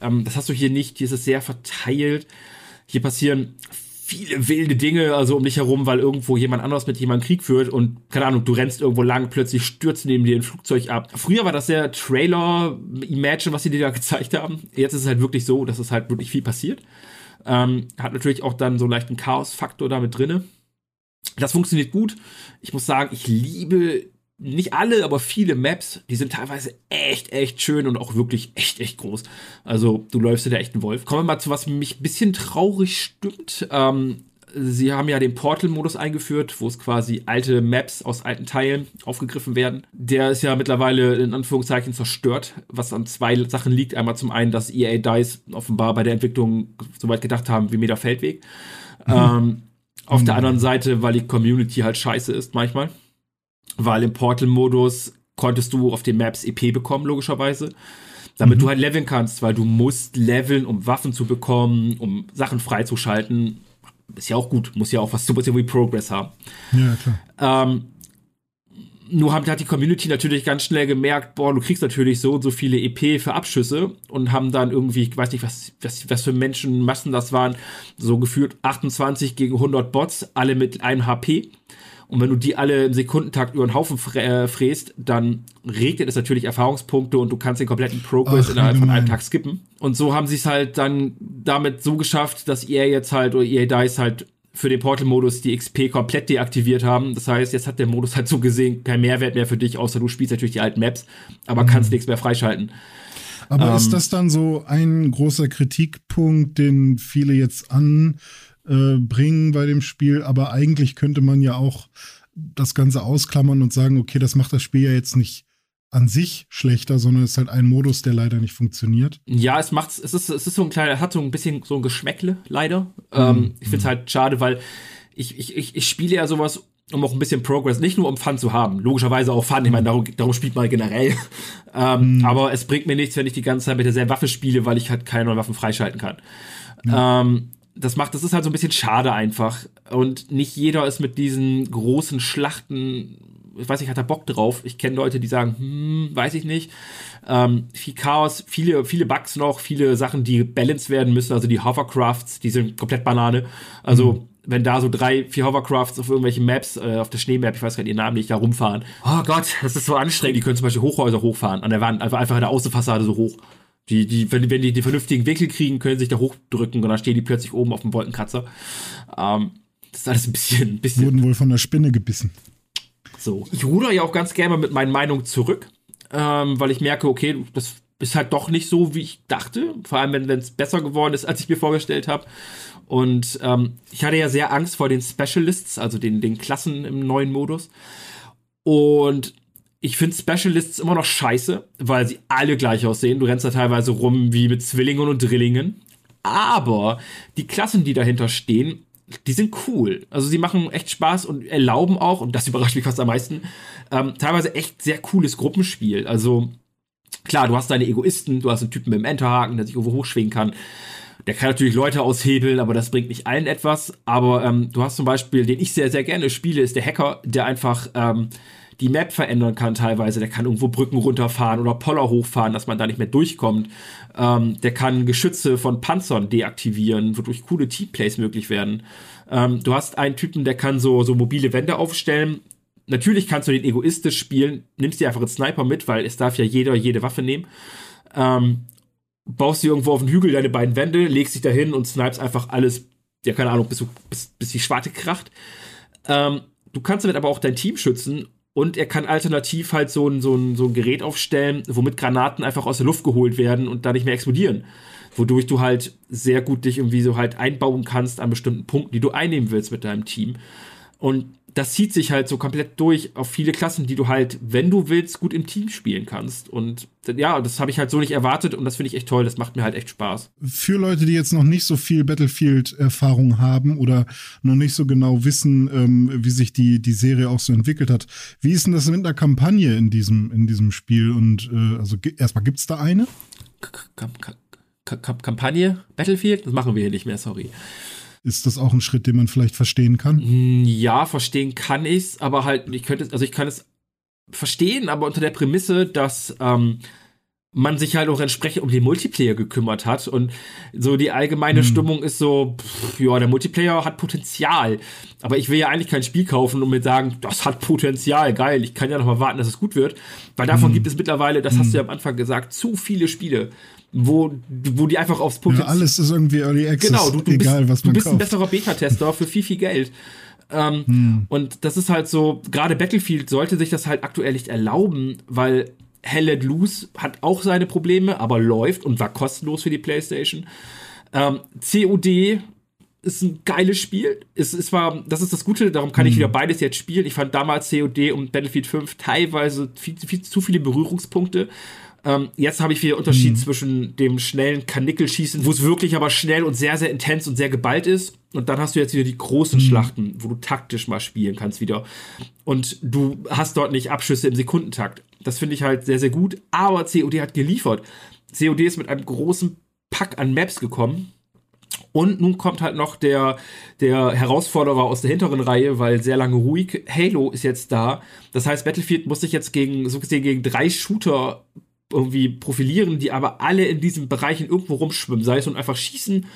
D: Ähm, das hast du hier nicht, hier ist es sehr verteilt. Hier passieren viele wilde Dinge also um dich herum, weil irgendwo jemand anderes mit jemandem Krieg führt und keine Ahnung, du rennst irgendwo lang, plötzlich stürzt neben dir ein Flugzeug ab. Früher war das sehr Trailer Imagine, was sie dir da gezeigt haben. Jetzt ist es halt wirklich so, dass es halt wirklich viel passiert. Ähm, hat natürlich auch dann so einen leichten Chaos-Faktor da mit drinne. Das funktioniert gut. Ich muss sagen, ich liebe nicht alle, aber viele Maps, die sind teilweise echt, echt schön und auch wirklich echt, echt groß. Also du läufst in der echten Wolf. Kommen wir mal zu was mich ein bisschen traurig stimmt. Ähm, sie haben ja den Portal-Modus eingeführt, wo es quasi alte Maps aus alten Teilen aufgegriffen werden. Der ist ja mittlerweile in Anführungszeichen zerstört, was an zwei Sachen liegt. Einmal zum einen, dass EA DICE offenbar bei der Entwicklung so weit gedacht haben wie Meter Feldweg. Mhm. Ähm, auf mhm. der anderen Seite, weil die Community halt scheiße ist manchmal. Weil im Portal-Modus konntest du auf den Maps EP bekommen, logischerweise damit mhm. du halt leveln kannst, weil du musst leveln, um Waffen zu bekommen, um Sachen freizuschalten ist ja auch gut, muss ja auch was super wie Progress haben. Ja, klar. Ähm, nur hat die Community natürlich ganz schnell gemerkt, boah, du kriegst natürlich so und so viele EP für Abschüsse und haben dann irgendwie, ich weiß nicht, was, was, was für Menschenmassen das waren, so gefühlt 28 gegen 100 Bots, alle mit einem HP. Und wenn du die alle im Sekundentakt über den Haufen äh, fräst, dann regnet es natürlich Erfahrungspunkte und du kannst den kompletten Progress Ach, innerhalb von einem Tag skippen. Und so haben sie es halt dann damit so geschafft, dass ihr jetzt halt oder EA DICE halt für den Portal-Modus die XP komplett deaktiviert haben. Das heißt, jetzt hat der Modus halt so gesehen keinen Mehrwert mehr für dich, außer du spielst natürlich die alten Maps, aber mhm. kannst nichts mehr freischalten.
C: Aber ähm, ist das dann so ein großer Kritikpunkt, den viele jetzt an äh, bringen bei dem Spiel, aber eigentlich könnte man ja auch das Ganze ausklammern und sagen, okay, das macht das Spiel ja jetzt nicht an sich schlechter, sondern es ist halt ein Modus, der leider nicht funktioniert.
D: Ja, es macht, es ist, es ist so ein kleiner, hat so ein bisschen so ein Geschmäckle, leider. Mhm. Ähm, ich finde es halt schade, weil ich, ich, ich, ich spiele ja sowas, um auch ein bisschen Progress, nicht nur um Fun zu haben, logischerweise auch Fun, ich meine, darum, darum spielt man generell. ähm, mhm. Aber es bringt mir nichts, wenn ich die ganze Zeit mit derselben Waffe spiele, weil ich halt keine neuen Waffen freischalten kann. Mhm. Ähm, das macht, das ist halt so ein bisschen schade einfach. Und nicht jeder ist mit diesen großen Schlachten, ich weiß nicht, hat er Bock drauf. Ich kenne Leute, die sagen, hm, weiß ich nicht. Ähm, viel Chaos, viele, viele Bugs noch, viele Sachen, die balanced werden müssen. Also die Hovercrafts, die sind komplett Banane. Also wenn da so drei, vier Hovercrafts auf irgendwelchen Maps, äh, auf der Schneemap, ich weiß gar nicht ihren Namen nicht, da rumfahren. Oh Gott, das ist so anstrengend. Die können zum Beispiel Hochhäuser hochfahren, an der Wand, einfach, einfach an der Außenfassade so hoch. Die, die, wenn, wenn die die vernünftigen Winkel kriegen, können sich da hochdrücken und dann stehen die plötzlich oben auf dem Wolkenkratzer. Ähm, das ist alles ein bisschen, ein bisschen.
C: Wurden wohl von der Spinne gebissen.
D: So. Ich ruder ja auch ganz gerne mit meinen Meinungen zurück, ähm, weil ich merke, okay, das ist halt doch nicht so, wie ich dachte. Vor allem, wenn es besser geworden ist, als ich mir vorgestellt habe. Und ähm, ich hatte ja sehr Angst vor den Specialists, also den, den Klassen im neuen Modus. Und ich finde Specialists immer noch scheiße, weil sie alle gleich aussehen. Du rennst da teilweise rum wie mit Zwillingen und Drillingen. Aber die Klassen, die dahinter stehen, die sind cool. Also sie machen echt Spaß und erlauben auch, und das überrascht mich fast am meisten, ähm, teilweise echt sehr cooles Gruppenspiel. Also klar, du hast deine Egoisten, du hast einen Typen mit dem Enterhaken, der sich irgendwo hochschwingen kann. Der kann natürlich Leute aushebeln, aber das bringt nicht allen etwas. Aber ähm, du hast zum Beispiel, den ich sehr, sehr gerne spiele, ist der Hacker, der einfach ähm, die Map verändern kann teilweise. Der kann irgendwo Brücken runterfahren oder Poller hochfahren, dass man da nicht mehr durchkommt. Ähm, der kann Geschütze von Panzern deaktivieren, wodurch coole Teamplays möglich werden. Ähm, du hast einen Typen, der kann so, so mobile Wände aufstellen. Natürlich kannst du den egoistisch spielen, nimmst dir einfach einen Sniper mit, weil es darf ja jeder jede Waffe nehmen. Ähm, baust dir irgendwo auf den Hügel deine beiden Wände, legst dich dahin und snipest einfach alles, ja, keine Ahnung, bis, bis, bis die Schwarte kracht. Ähm, du kannst damit aber auch dein Team schützen und er kann alternativ halt so ein, so, ein, so ein Gerät aufstellen, womit Granaten einfach aus der Luft geholt werden und da nicht mehr explodieren. Wodurch du halt sehr gut dich irgendwie so halt einbauen kannst an bestimmten Punkten, die du einnehmen willst mit deinem Team. Und das zieht sich halt so komplett durch auf viele Klassen, die du halt, wenn du willst, gut im Team spielen kannst. Und ja, das habe ich halt so nicht erwartet und das finde ich echt toll. Das macht mir halt echt Spaß.
C: Für Leute, die jetzt noch nicht so viel Battlefield-Erfahrung haben oder noch nicht so genau wissen, ähm, wie sich die, die Serie auch so entwickelt hat, wie ist denn das mit der Kampagne in diesem, in diesem Spiel? Und äh, also erstmal gibt es da eine?
D: Kampagne? Battlefield? Das machen wir hier nicht mehr, sorry.
C: Ist das auch ein Schritt, den man vielleicht verstehen kann?
D: Hm, ja, verstehen kann ich's, aber halt, ich könnte, also ich kann es verstehen, aber unter der Prämisse, dass ähm, man sich halt auch entsprechend um den Multiplayer gekümmert hat und so die allgemeine hm. Stimmung ist so, pff, ja, der Multiplayer hat Potenzial, aber ich will ja eigentlich kein Spiel kaufen und mir sagen, das hat Potenzial, geil, ich kann ja noch mal warten, dass es gut wird, weil davon hm. gibt es mittlerweile, das hm. hast du ja am Anfang gesagt, zu viele Spiele wo, wo die einfach aufs
C: Punkt. Ja, alles ist irgendwie Early Access.
D: Genau, du, du egal, bist, was man Du bist kauft. ein besserer Beta-Tester für viel, viel Geld. Ähm, hm. Und das ist halt so, gerade Battlefield sollte sich das halt aktuell nicht erlauben, weil Hell Let Loose hat auch seine Probleme, aber läuft und war kostenlos für die PlayStation. Ähm, COD ist ein geiles Spiel. Es, es war, das ist das Gute, darum kann ich hm. wieder beides jetzt spielen. Ich fand damals COD und Battlefield 5 teilweise viel, viel zu viele Berührungspunkte. Ähm, jetzt habe ich wieder Unterschied mhm. zwischen dem schnellen Kanickelschießen, wo es wirklich aber schnell und sehr, sehr intens und sehr geballt ist. Und dann hast du jetzt wieder die großen mhm. Schlachten, wo du taktisch mal spielen kannst wieder. Und du hast dort nicht Abschüsse im Sekundentakt. Das finde ich halt sehr, sehr gut. Aber COD hat geliefert. COD ist mit einem großen Pack an Maps gekommen. Und nun kommt halt noch der, der Herausforderer aus der hinteren Reihe, weil sehr lange ruhig. Halo ist jetzt da. Das heißt, Battlefield muss sich jetzt gegen, so gesehen, gegen drei Shooter irgendwie profilieren, die aber alle in diesen Bereichen irgendwo rumschwimmen. Sei es und einfach schießen,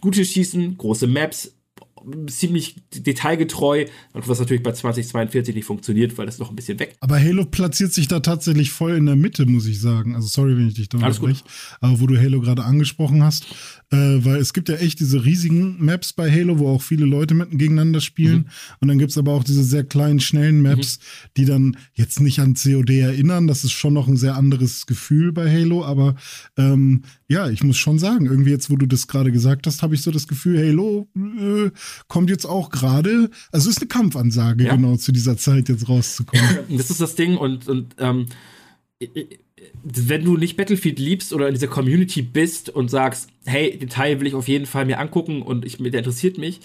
D: gutes Schießen, große Maps, ziemlich detailgetreu, was natürlich bei 2042 nicht funktioniert, weil das noch ein bisschen weg.
C: Aber Halo platziert sich da tatsächlich voll in der Mitte, muss ich sagen. Also sorry, wenn ich dich da unterbreche. Aber wo du Halo gerade angesprochen hast, äh, weil es gibt ja echt diese riesigen Maps bei Halo, wo auch viele Leute mit, gegeneinander spielen. Mhm. Und dann gibt es aber auch diese sehr kleinen, schnellen Maps, mhm. die dann jetzt nicht an COD erinnern. Das ist schon noch ein sehr anderes Gefühl bei Halo, aber ähm, ja, ich muss schon sagen, irgendwie jetzt, wo du das gerade gesagt hast, habe ich so das Gefühl, Halo äh, kommt jetzt auch gerade, also ist eine Kampfansage, ja. genau zu dieser Zeit jetzt rauszukommen.
D: Das ist das Ding und, und ähm, wenn du nicht Battlefield liebst oder in dieser Community bist und sagst, hey, den Teil will ich auf jeden Fall mir angucken und ich, der interessiert mich,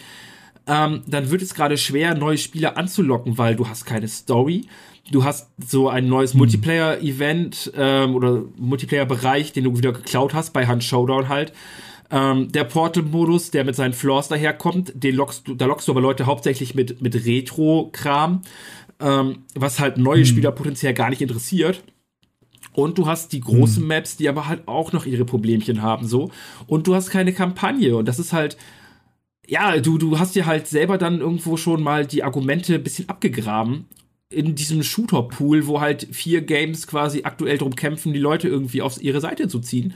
D: ähm, dann wird es gerade schwer, neue Spieler anzulocken, weil du hast keine Story, du hast so ein neues hm. Multiplayer-Event ähm, oder Multiplayer-Bereich, den du wieder geklaut hast bei Hand Showdown halt. Ähm, der Portal-Modus, der mit seinen Flaws daherkommt, den lockst du, da lockst du aber Leute hauptsächlich mit, mit Retro-Kram, ähm, was halt neue hm. Spieler potenziell gar nicht interessiert. Und du hast die großen hm. Maps, die aber halt auch noch ihre Problemchen haben, so. Und du hast keine Kampagne. Und das ist halt, ja, du, du hast dir halt selber dann irgendwo schon mal die Argumente ein bisschen abgegraben in diesem Shooter-Pool, wo halt vier Games quasi aktuell drum kämpfen, die Leute irgendwie auf ihre Seite zu ziehen.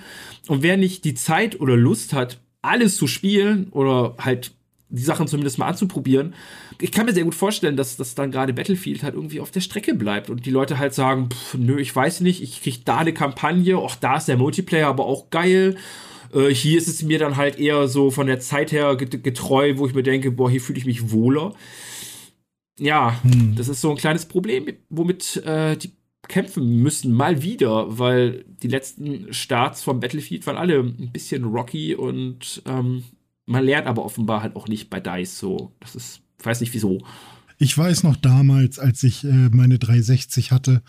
D: Und wer nicht die Zeit oder Lust hat, alles zu spielen oder halt die Sachen zumindest mal anzuprobieren, ich kann mir sehr gut vorstellen, dass das dann gerade Battlefield halt irgendwie auf der Strecke bleibt und die Leute halt sagen, pff, nö, ich weiß nicht, ich krieg da eine Kampagne, auch da ist der Multiplayer aber auch geil. Äh, hier ist es mir dann halt eher so von der Zeit her getreu, wo ich mir denke, boah, hier fühle ich mich wohler. Ja, hm. das ist so ein kleines Problem, womit äh, die kämpfen müssen, mal wieder, weil die letzten Starts vom Battlefield waren alle ein bisschen rocky und ähm, man lernt aber offenbar halt auch nicht bei DICE so. Das ist, ich weiß nicht wieso.
C: Ich weiß noch damals, als ich äh, meine 360 hatte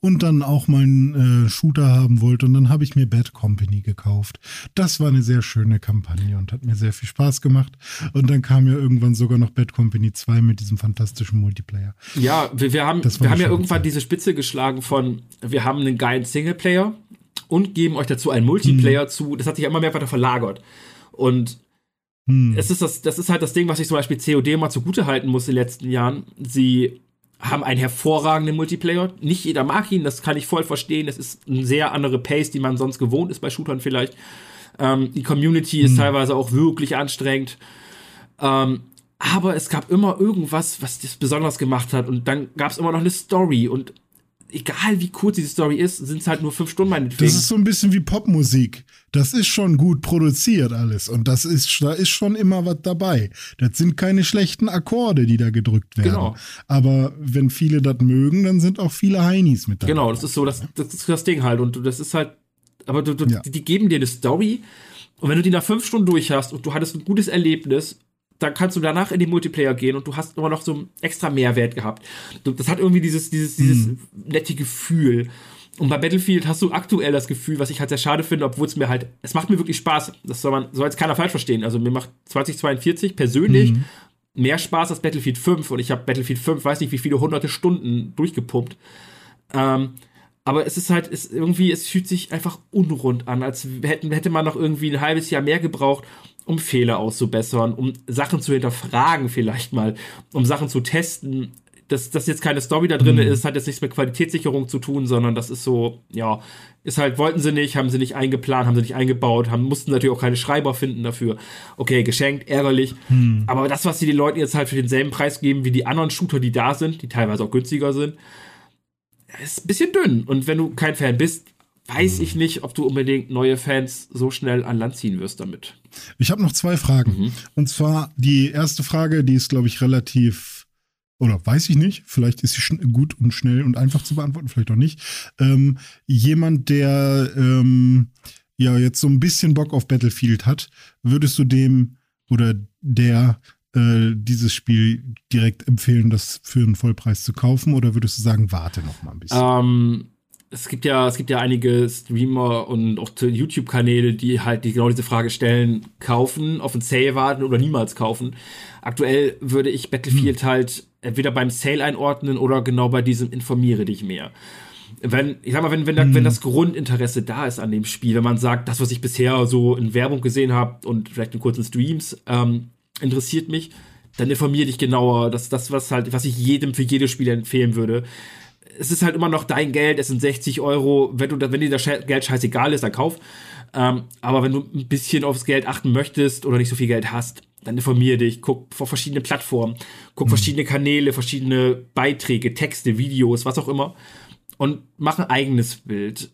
C: und dann auch meinen äh, Shooter haben wollte und dann habe ich mir Bad Company gekauft. Das war eine sehr schöne Kampagne und hat mir sehr viel Spaß gemacht. Und dann kam ja irgendwann sogar noch Bad Company 2 mit diesem fantastischen Multiplayer.
D: Ja, wir, wir haben, wir haben ja irgendwann Zeit. diese Spitze geschlagen von, wir haben einen geilen Singleplayer und geben euch dazu einen Multiplayer hm. zu. Das hat sich immer mehr weiter verlagert. Und hm. Es ist das, das ist halt das Ding, was ich zum Beispiel COD mal zugute halten muss in den letzten Jahren. Sie haben einen hervorragenden Multiplayer. Nicht jeder mag ihn, das kann ich voll verstehen. Es ist eine sehr andere Pace, die man sonst gewohnt ist bei Shootern vielleicht. Ähm, die Community hm. ist teilweise auch wirklich anstrengend. Ähm, aber es gab immer irgendwas, was das besonders gemacht hat. Und dann gab es immer noch eine Story. Und egal wie kurz diese Story ist, sind es halt nur fünf Stunden meinetwegen.
C: Das ist so ein bisschen wie Popmusik. Das ist schon gut produziert alles und das ist, da ist schon immer was dabei. Das sind keine schlechten Akkorde, die da gedrückt werden. Genau. Aber wenn viele das mögen, dann sind auch viele Heinis mit dabei.
D: Genau, das ist so, das, das ist das Ding halt und das ist halt, aber du, du, ja. die geben dir eine Story und wenn du die nach fünf Stunden durch hast und du hattest ein gutes Erlebnis dann kannst du danach in den Multiplayer gehen und du hast immer noch so einen extra Mehrwert gehabt. Das hat irgendwie dieses, dieses, dieses mhm. nette Gefühl. Und bei Battlefield hast du aktuell das Gefühl, was ich halt sehr schade finde, obwohl es mir halt, es macht mir wirklich Spaß. Das soll man, soll jetzt keiner falsch verstehen. Also mir macht 2042 persönlich mhm. mehr Spaß als Battlefield 5 und ich habe Battlefield 5, weiß nicht wie viele hunderte Stunden durchgepumpt. Ähm, aber es ist halt, es irgendwie, es fühlt sich einfach unrund an, als hätten, hätte man noch irgendwie ein halbes Jahr mehr gebraucht, um Fehler auszubessern, um Sachen zu hinterfragen vielleicht mal, um Sachen zu testen. Dass, dass jetzt keine Story da drin mhm. ist, hat jetzt nichts mit Qualitätssicherung zu tun, sondern das ist so, ja, ist halt, wollten sie nicht, haben sie nicht eingeplant, haben sie nicht eingebaut, haben, mussten natürlich auch keine Schreiber finden dafür. Okay, geschenkt, ärgerlich. Mhm. Aber das, was sie den Leuten jetzt halt für denselben Preis geben wie die anderen Shooter, die da sind, die teilweise auch günstiger sind, ist ein bisschen dünn. Und wenn du kein Fan bist, weiß ich nicht, ob du unbedingt neue Fans so schnell an Land ziehen wirst damit.
C: Ich habe noch zwei Fragen. Mhm. Und zwar die erste Frage, die ist, glaube ich, relativ, oder weiß ich nicht, vielleicht ist sie gut und schnell und einfach zu beantworten, vielleicht auch nicht. Ähm, jemand, der ähm, ja jetzt so ein bisschen Bock auf Battlefield hat, würdest du dem oder der äh, dieses Spiel direkt empfehlen, das für einen Vollpreis zu kaufen, oder würdest du sagen, warte noch mal ein bisschen?
D: Ähm es gibt ja, es gibt ja einige Streamer und auch YouTube-Kanäle, die halt die genau diese Frage stellen, kaufen, auf ein Sale warten oder niemals kaufen. Aktuell würde ich Battlefield hm. halt entweder beim Sale einordnen oder genau bei diesem informiere dich mehr. Wenn, ich sag mal, wenn, wenn, hm. wenn das Grundinteresse da ist an dem Spiel, wenn man sagt, das, was ich bisher so in Werbung gesehen habe und vielleicht in kurzen Streams, ähm, interessiert mich, dann informiere dich genauer. Das ist das, was halt, was ich jedem für jedes Spiel empfehlen würde es ist halt immer noch dein Geld, es sind 60 Euro. Wenn, du, wenn dir das Geld scheißegal ist, dann kauf. Ähm, aber wenn du ein bisschen aufs Geld achten möchtest oder nicht so viel Geld hast, dann informier dich, guck vor verschiedene Plattformen, guck mhm. verschiedene Kanäle, verschiedene Beiträge, Texte, Videos, was auch immer und mach ein eigenes Bild.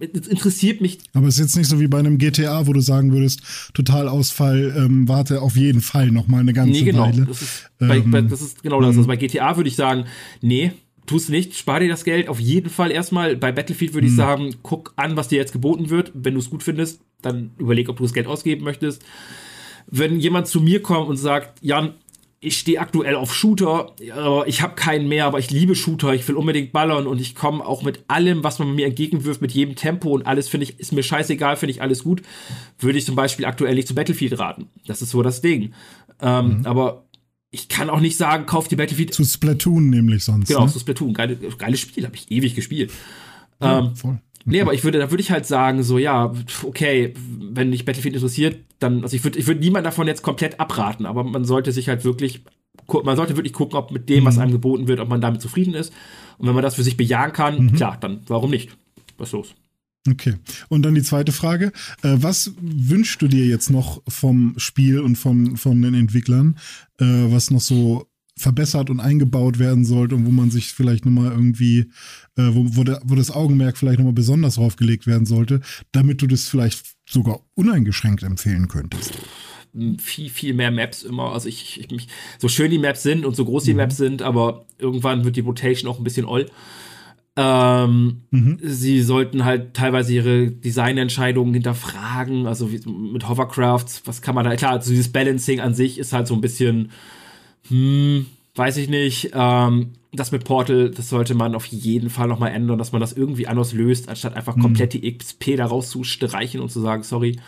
D: Es interessiert mich.
C: Aber es ist jetzt nicht so wie bei einem GTA, wo du sagen würdest, Totalausfall, ähm, warte auf jeden Fall noch mal eine ganze nee,
D: genau.
C: Weile.
D: Das ist, bei, bei, ähm, das ist genau das. Also bei GTA würde ich sagen, nee, tust nicht, spar dir das Geld auf jeden Fall erstmal. Bei Battlefield würde ich hm. sagen, guck an, was dir jetzt geboten wird. Wenn du es gut findest, dann überleg, ob du das Geld ausgeben möchtest. Wenn jemand zu mir kommt und sagt, Jan, ich stehe aktuell auf Shooter, aber ich habe keinen mehr, aber ich liebe Shooter, ich will unbedingt ballern und ich komme auch mit allem, was man mir entgegenwirft, mit jedem Tempo und alles finde ich, ist mir scheißegal, finde ich alles gut, würde ich zum Beispiel aktuell nicht zu Battlefield raten. Das ist so das Ding. Ähm, mhm. Aber ich kann auch nicht sagen, kauf die Battlefield.
C: Zu Splatoon nämlich sonst.
D: Genau, ne? zu Splatoon. Geile, geiles Spiel, habe ich ewig gespielt. Ja, ähm, voll. Nee, aber ich würde, da würde ich halt sagen, so, ja, okay, wenn dich Battlefield interessiert, dann, also ich würde, ich würde niemand davon jetzt komplett abraten, aber man sollte sich halt wirklich, man sollte wirklich gucken, ob mit dem, was einem geboten wird, ob man damit zufrieden ist. Und wenn man das für sich bejahen kann, klar, dann warum nicht? Was ist los?
C: Okay. Und dann die zweite Frage. Äh, was wünschst du dir jetzt noch vom Spiel und von, von den Entwicklern, äh, was noch so verbessert und eingebaut werden sollte und wo man sich vielleicht nochmal irgendwie, äh, wo, wo, der, wo das Augenmerk vielleicht nochmal besonders drauf gelegt werden sollte, damit du das vielleicht sogar uneingeschränkt empfehlen könntest?
D: viel, viel mehr Maps immer. Also ich, ich mich, so schön die Maps sind und so groß die
C: Mhm.
D: Maps sind, aber irgendwann wird die Rotation auch ein bisschen oll. Ähm,
C: Mhm.
D: Sie sollten halt teilweise ihre Designentscheidungen hinterfragen, also wie, mit Hovercrafts, was kann man da, klar, also dieses Balancing an sich ist halt so ein bisschen, hm, weiß ich nicht, ähm, das mit Portal, das sollte man auf jeden Fall nochmal ändern, dass man das irgendwie anders löst, anstatt einfach komplett die XP da rauszustreichen und zu sagen, sorry.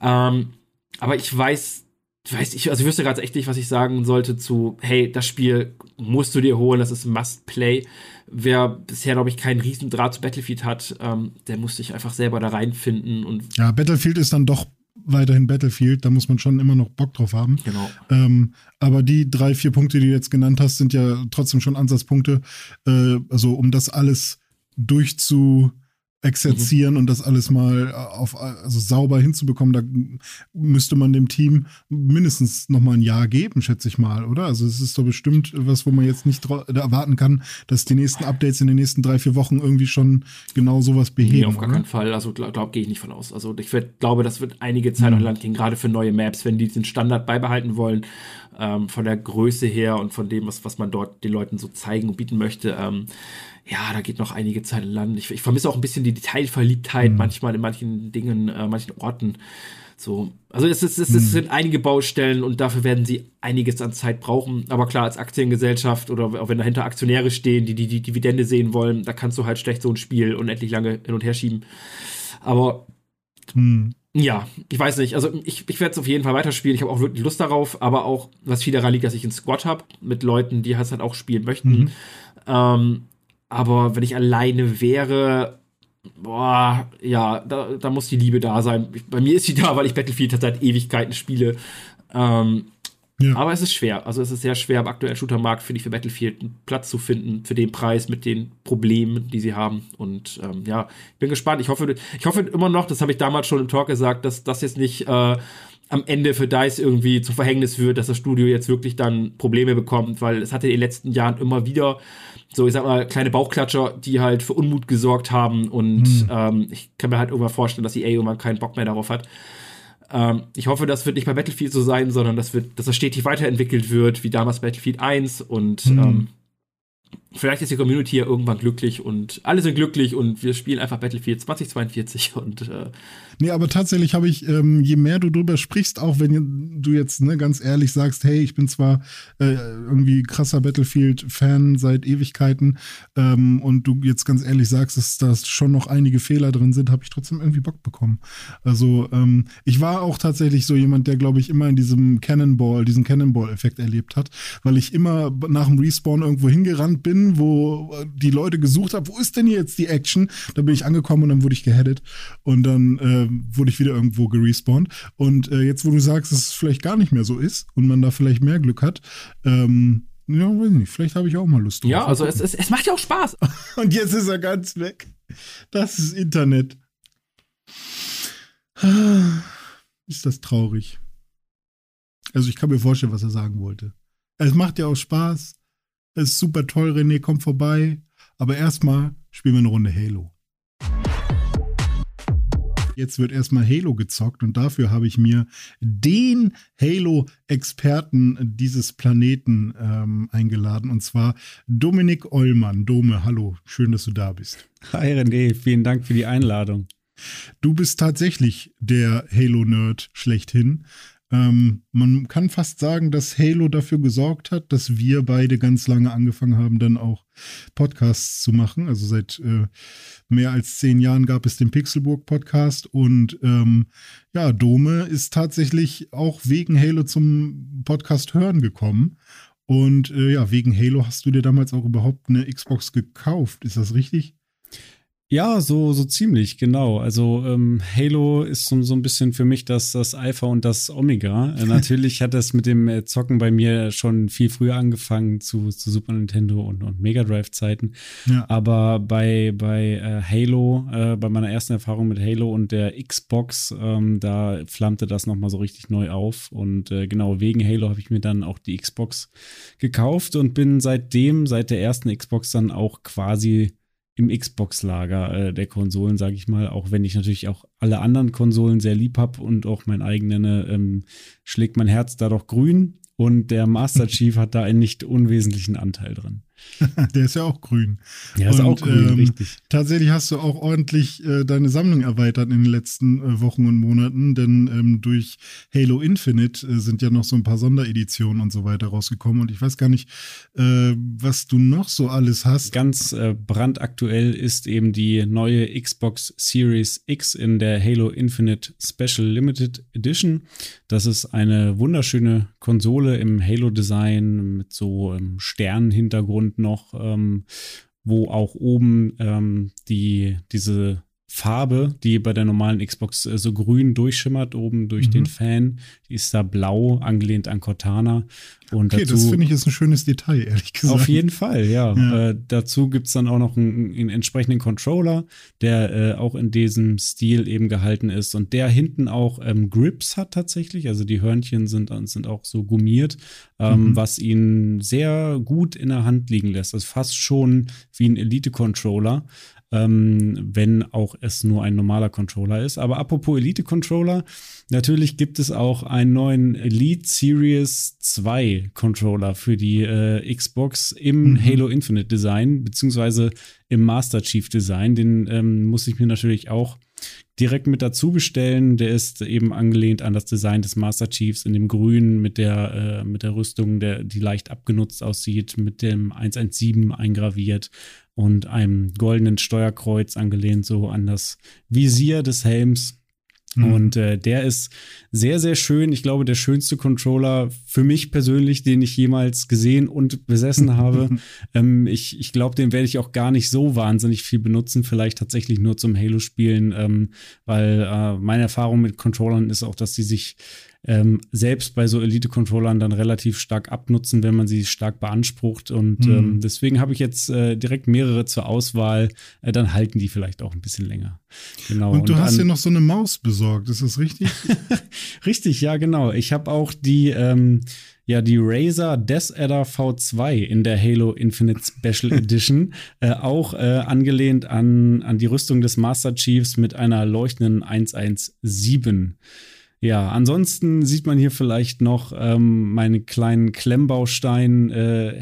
D: Ähm, aber ich weiß, ich weiß ich, also ich wüsste gerade echt nicht, was ich sagen sollte zu, hey, das Spiel musst du dir holen, das ist Must-Play. Wer bisher, glaube ich, keinen riesen Draht zu Battlefield hat, ähm, der muss sich einfach selber da reinfinden und
C: Ja, Battlefield ist dann doch weiterhin Battlefield, da muss man schon immer noch Bock drauf haben.
D: genau.
C: Ähm, aber die drei, vier Punkte, die du jetzt genannt hast, sind ja trotzdem schon Ansatzpunkte. Äh, also um das alles durchzu exerzieren und das alles mal auf also sauber hinzubekommen, da müsste man dem Team mindestens noch mal ein Jahr geben, schätze ich mal, oder? Also es ist doch bestimmt was, wo man jetzt nicht erwarten kann, dass die nächsten Updates in den nächsten drei, vier Wochen irgendwie schon genau sowas beheben.
D: Nee, auf gar
C: oder?
D: keinen Fall. Also glaube glaub, gehe ich nicht von aus. Also ich werd, glaube, das wird einige Zeit noch
C: Mhm.
D: lang gehen, gerade für neue Maps, wenn die den Standard beibehalten wollen, ähm, von der Größe her und von dem, was, was man dort den Leuten so zeigen und bieten möchte. Ähm, ja, da geht noch einige Zeit lang. Ich, ich vermisse auch ein bisschen die Detailverliebtheit
C: Mhm.
D: manchmal in manchen Dingen, äh, manchen Orten. So, also es, ist, es,
C: Mhm.
D: es sind einige Baustellen und dafür werden sie einiges an Zeit brauchen. Aber klar, als Aktiengesellschaft oder auch wenn dahinter Aktionäre stehen, die die, die Dividende sehen wollen, da kannst du halt schlecht so ein Spiel unendlich lange hin und her schieben. Aber
C: Hm.
D: Ja, ich weiß nicht. Also ich, ich werde es auf jeden Fall weiterspielen. Ich habe auch wirklich Lust darauf, aber auch, was viel daran liegt, dass ich einen Squad habe mit Leuten, die halt auch spielen möchten.
C: Mhm.
D: Ähm, aber wenn ich alleine wäre, boah, ja, da, da muss die Liebe da sein. Ich, bei mir ist sie da, weil ich Battlefield seit Ewigkeiten spiele. Ähm,
C: Ja.
D: aber es ist schwer. Also es ist sehr schwer, am aktuellen Shootermarkt, finde ich, für Battlefield einen Platz zu finden, für den Preis, mit den Problemen, die sie haben. Und ähm, ja, ich bin gespannt. Ich hoffe, ich hoffe immer noch, das habe ich damals schon im Talk gesagt, dass das jetzt nicht äh, am Ende für DICE irgendwie zum Verhängnis wird, dass das Studio jetzt wirklich dann Probleme bekommt, weil es hatte in den letzten Jahren immer wieder so, ich sag mal, kleine Bauchklatscher, die halt für Unmut gesorgt haben. Und ähm, ich kann mir halt irgendwann vorstellen, dass EA irgendwann keinen Bock mehr darauf hat. Ähm, ich hoffe, das wird nicht bei Battlefield so sein, sondern das wird, dass das stetig weiterentwickelt wird, wie damals Battlefield 1 und ähm, vielleicht ist die Community ja irgendwann glücklich und alle sind glücklich und wir spielen einfach Battlefield 2042 und äh,
C: Nee, aber tatsächlich habe ich, ähm, je mehr du drüber sprichst, auch wenn du jetzt ne, ganz ehrlich sagst, hey, ich bin zwar äh, irgendwie krasser Battlefield-Fan seit Ewigkeiten ähm, und du jetzt ganz ehrlich sagst, dass da schon noch einige Fehler drin sind, habe ich trotzdem irgendwie Bock bekommen. Also ähm, ich war auch tatsächlich so jemand, der, glaube ich, immer in diesem Cannonball, diesen Cannonball-Effekt erlebt hat, weil ich immer nach dem Respawn irgendwo hingerannt bin, wo die Leute gesucht haben, wo ist denn jetzt die Action? Da bin ich angekommen und dann wurde ich geheadet und dann äh, wurde ich wieder irgendwo gerespawnt. Und äh, jetzt, wo du sagst, dass es vielleicht gar nicht mehr so ist und man da vielleicht mehr Glück hat, ähm, ja, weiß nicht, vielleicht habe ich auch mal Lust drauf.
D: ja, also es, es, es macht ja auch Spaß.
C: Und jetzt ist er ganz weg. Das ist Internet. Ist das traurig. Also ich kann mir vorstellen, was er sagen wollte. Es macht ja auch Spaß. Es ist super toll, René, komm vorbei. Aber erstmal spielen wir eine Runde Halo. Jetzt wird erstmal Halo gezockt und dafür habe ich mir den Halo-Experten dieses Planeten ähm, eingeladen und zwar Dominik Eulmann. Dome, hallo, schön, dass du da bist.
F: Hi René, vielen Dank für die Einladung.
C: Du bist tatsächlich der Halo-Nerd schlechthin. Ähm, man kann fast sagen, dass Halo dafür gesorgt hat, dass wir beide ganz lange angefangen haben, dann auch Podcasts zu machen. Also seit äh, mehr als zehn Jahren gab es den Pixelburg-Podcast und ähm, ja, Dome ist tatsächlich auch wegen Halo zum Podcast hören gekommen. Und äh, ja, wegen Halo hast du dir damals auch überhaupt eine Xbox gekauft. Ist das richtig?
F: Ja, so, so ziemlich, genau. Also ähm, Halo ist so, so ein bisschen für mich das, das Alpha und das Omega. Äh, natürlich hat das mit dem äh, Zocken bei mir schon viel früher angefangen zu, zu Super Nintendo und, und Mega Drive-Zeiten. Ja. Aber bei, bei äh, Halo, äh, bei meiner ersten Erfahrung mit Halo und der Xbox, ähm, da flammte das nochmal so richtig neu auf. Und äh, genau wegen Halo habe ich mir dann auch die Xbox gekauft und bin seitdem, seit der ersten Xbox dann auch quasi im Xbox-Lager äh, der Konsolen, sage ich mal, auch wenn ich natürlich auch alle anderen Konsolen sehr lieb habe und auch mein eigen nenne, ähm, schlägt mein Herz da doch grün und der Master Chief hat da einen nicht unwesentlichen Anteil dran.
C: Der ist ja auch grün.
F: Der ist auch grün, ähm, richtig.
C: Tatsächlich hast du auch ordentlich äh, deine Sammlung erweitert in den letzten äh, Wochen und Monaten, denn ähm, durch Halo Infinite äh, sind ja noch so ein paar Sondereditionen und so weiter rausgekommen und ich weiß gar nicht, äh, was du noch so alles hast.
F: Ganz äh, brandaktuell ist eben die neue Xbox Series X in der Halo Infinite Special Limited Edition. Das ist eine wunderschöne Konsole im Halo-Design mit so ähm, Sternenhintergrund noch, ähm, wo auch oben ähm, die, diese Farbe, die bei der normalen Xbox äh, so grün durchschimmert, oben durch mhm. den Fan. Die ist da blau, angelehnt an Cortana. Und
C: okay, dazu, das finde ich ist ein schönes Detail, ehrlich gesagt.
F: Auf jeden Fall, ja. ja. Äh, dazu gibt es dann auch noch einen, einen entsprechenden Controller, der äh, auch in diesem Stil eben gehalten ist und der hinten auch ähm, Grips hat tatsächlich. Also die Hörnchen sind, sind auch so gummiert, ähm, mhm. was ihn sehr gut in der Hand liegen lässt. Also fast schon wie ein Elite-Controller ähm, wenn auch es nur ein normaler Controller ist. Aber apropos Elite-Controller, natürlich gibt es auch einen neuen Elite Series 2 Controller für die äh, Xbox im mhm. Halo Infinite Design, beziehungsweise im Master Chief Design. Den ähm, muss ich mir natürlich auch direkt mit dazu bestellen. Der ist eben angelehnt an das Design des Master Chiefs in dem Grün mit der, äh, mit der Rüstung, der, die leicht abgenutzt aussieht, mit dem 117 eingraviert und einem goldenen Steuerkreuz angelehnt, so an das Visier des Helms. Mhm. Und äh, der ist sehr, sehr schön. Ich glaube, der schönste Controller für mich persönlich, den ich jemals gesehen und besessen habe. ähm, ich ich glaube, den werde ich auch gar nicht so wahnsinnig viel benutzen. Vielleicht tatsächlich nur zum Halo-Spielen, ähm, weil äh, meine Erfahrung mit Controllern ist auch, dass sie sich ähm, selbst bei so Elite-Controllern dann relativ stark abnutzen, wenn man sie stark beansprucht. Und mhm. ähm, deswegen habe ich jetzt äh, direkt mehrere zur Auswahl. Äh, dann halten die vielleicht auch ein bisschen länger.
C: Genau. Und du und hast ja noch so eine Maus besorgt, ist das richtig?
F: richtig, ja, genau. Ich habe auch die. Ähm, ja die Razer Death Adder V2 in der Halo Infinite Special Edition, äh, auch äh, angelehnt an, an die Rüstung des Master Chiefs mit einer leuchtenden 117. Ja, ansonsten sieht man hier vielleicht noch ähm, meine kleinen Klemmbaustein äh,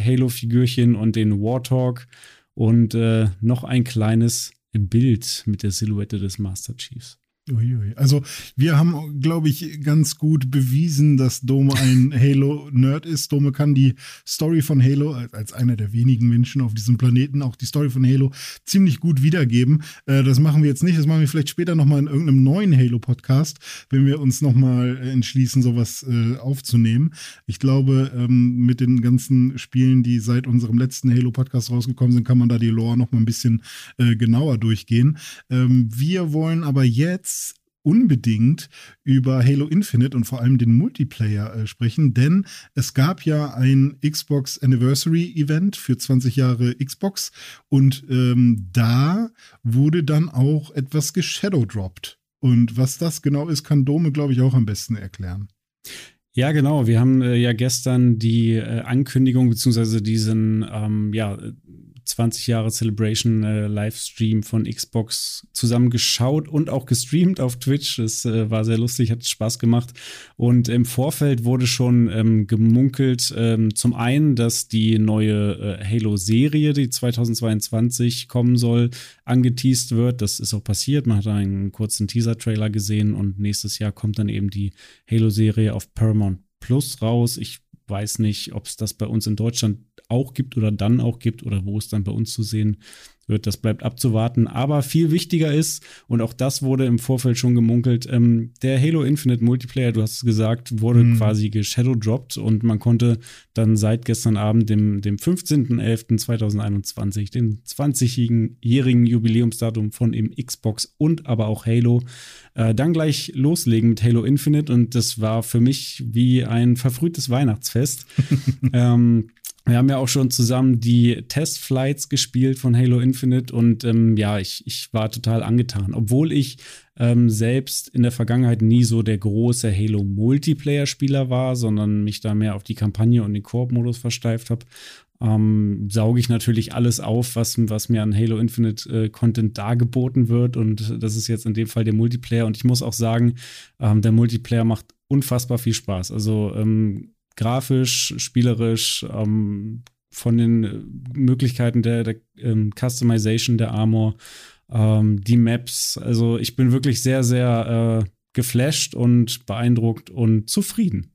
F: und den Warthog und äh, noch ein kleines Bild mit der Silhouette des Master Chiefs.
C: Uiui. Also wir haben, glaube ich, ganz gut bewiesen, dass Dome ein Halo-Nerd ist. Dome kann die Story von Halo, als einer der wenigen Menschen auf diesem Planeten, auch die Story von Halo ziemlich gut wiedergeben. Äh, das machen wir jetzt nicht. Das machen wir vielleicht später nochmal in irgendeinem neuen Halo-Podcast, wenn wir uns nochmal entschließen, sowas äh, aufzunehmen. Ich glaube, ähm, mit den ganzen Spielen, die seit unserem letzten Halo-Podcast rausgekommen sind, kann man da die Lore nochmal ein bisschen äh, genauer durchgehen. Ähm, wir wollen aber jetzt unbedingt über Halo Infinite und vor allem den Multiplayer äh, sprechen, denn es gab ja ein Xbox Anniversary Event für 20 Jahre Xbox und ähm, da wurde dann auch etwas geshadowdropped. Und was das genau ist, kann Dome, glaube ich, auch am besten erklären.
F: Ja, genau. Wir haben äh, ja gestern die äh, Ankündigung beziehungsweise diesen ähm, ja, 20 Jahre Celebration äh, Livestream von Xbox zusammen geschaut und auch gestreamt auf Twitch. Das äh, war sehr lustig, hat Spaß gemacht. Und im Vorfeld wurde schon ähm, gemunkelt, ähm, zum einen, dass die neue äh, Halo-Serie, die 2022 kommen soll, angeteased wird. Das ist auch passiert. Man hat einen kurzen Teaser-Trailer gesehen und nächstes Jahr kommt dann eben die Halo-Serie auf Paramount Plus raus. Ich weiß nicht, ob es das bei uns in Deutschland auch gibt oder dann auch gibt oder wo es dann bei uns zu sehen wird. Das bleibt abzuwarten. Aber viel wichtiger ist, und auch das wurde im Vorfeld schon gemunkelt, ähm, der Halo Infinite Multiplayer, du hast es gesagt, wurde mhm. quasi geshadowdropped und man konnte dann seit gestern Abend, dem, dem 15.11.2021, dem 20-jährigen Jubiläumsdatum von im Xbox und aber auch Halo, äh, dann gleich loslegen mit Halo Infinite und das war für mich wie ein verfrühtes Weihnachtsfest. ähm, wir haben ja auch schon zusammen die Testflights gespielt von Halo Infinite und ähm, ja, ich, ich war total angetan. Obwohl ich ähm, selbst in der Vergangenheit nie so der große Halo Multiplayer-Spieler war, sondern mich da mehr auf die Kampagne und den Koop-Modus versteift habe, ähm, sauge ich natürlich alles auf, was, was mir an Halo Infinite äh, Content dargeboten wird. Und das ist jetzt in dem Fall der Multiplayer. Und ich muss auch sagen, ähm, der Multiplayer macht unfassbar viel Spaß. Also ähm, grafisch, spielerisch, ähm, von den äh, Möglichkeiten der, der ähm, Customization der Armor, ähm, die Maps. Also ich bin wirklich sehr, sehr äh, geflasht und beeindruckt und zufrieden.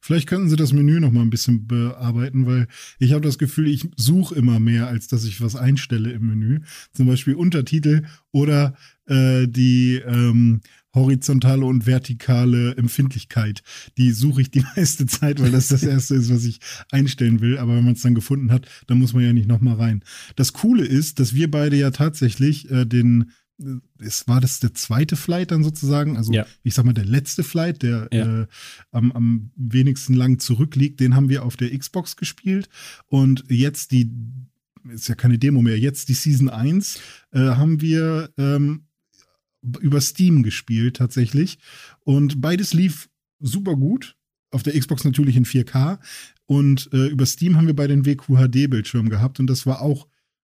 C: Vielleicht könnten Sie das Menü noch mal ein bisschen bearbeiten, weil ich habe das Gefühl, ich suche immer mehr, als dass ich was einstelle im Menü. Zum Beispiel Untertitel oder äh, die ähm, horizontale und vertikale Empfindlichkeit. Die suche ich die meiste Zeit, weil das das erste ist, was ich einstellen will. Aber wenn man es dann gefunden hat, dann muss man ja nicht nochmal rein. Das Coole ist, dass wir beide ja tatsächlich äh, den es war das der zweite Flight dann sozusagen, also ja. ich sag mal der letzte Flight, der ja. äh, am, am wenigsten lang zurückliegt, den haben wir auf der Xbox gespielt und jetzt die, ist ja keine Demo mehr, jetzt die Season 1 äh, haben wir ähm, über Steam gespielt tatsächlich. Und beides lief super gut. Auf der Xbox natürlich in 4K. Und äh, über Steam haben wir bei den WQHD-Bildschirmen gehabt. Und das war auch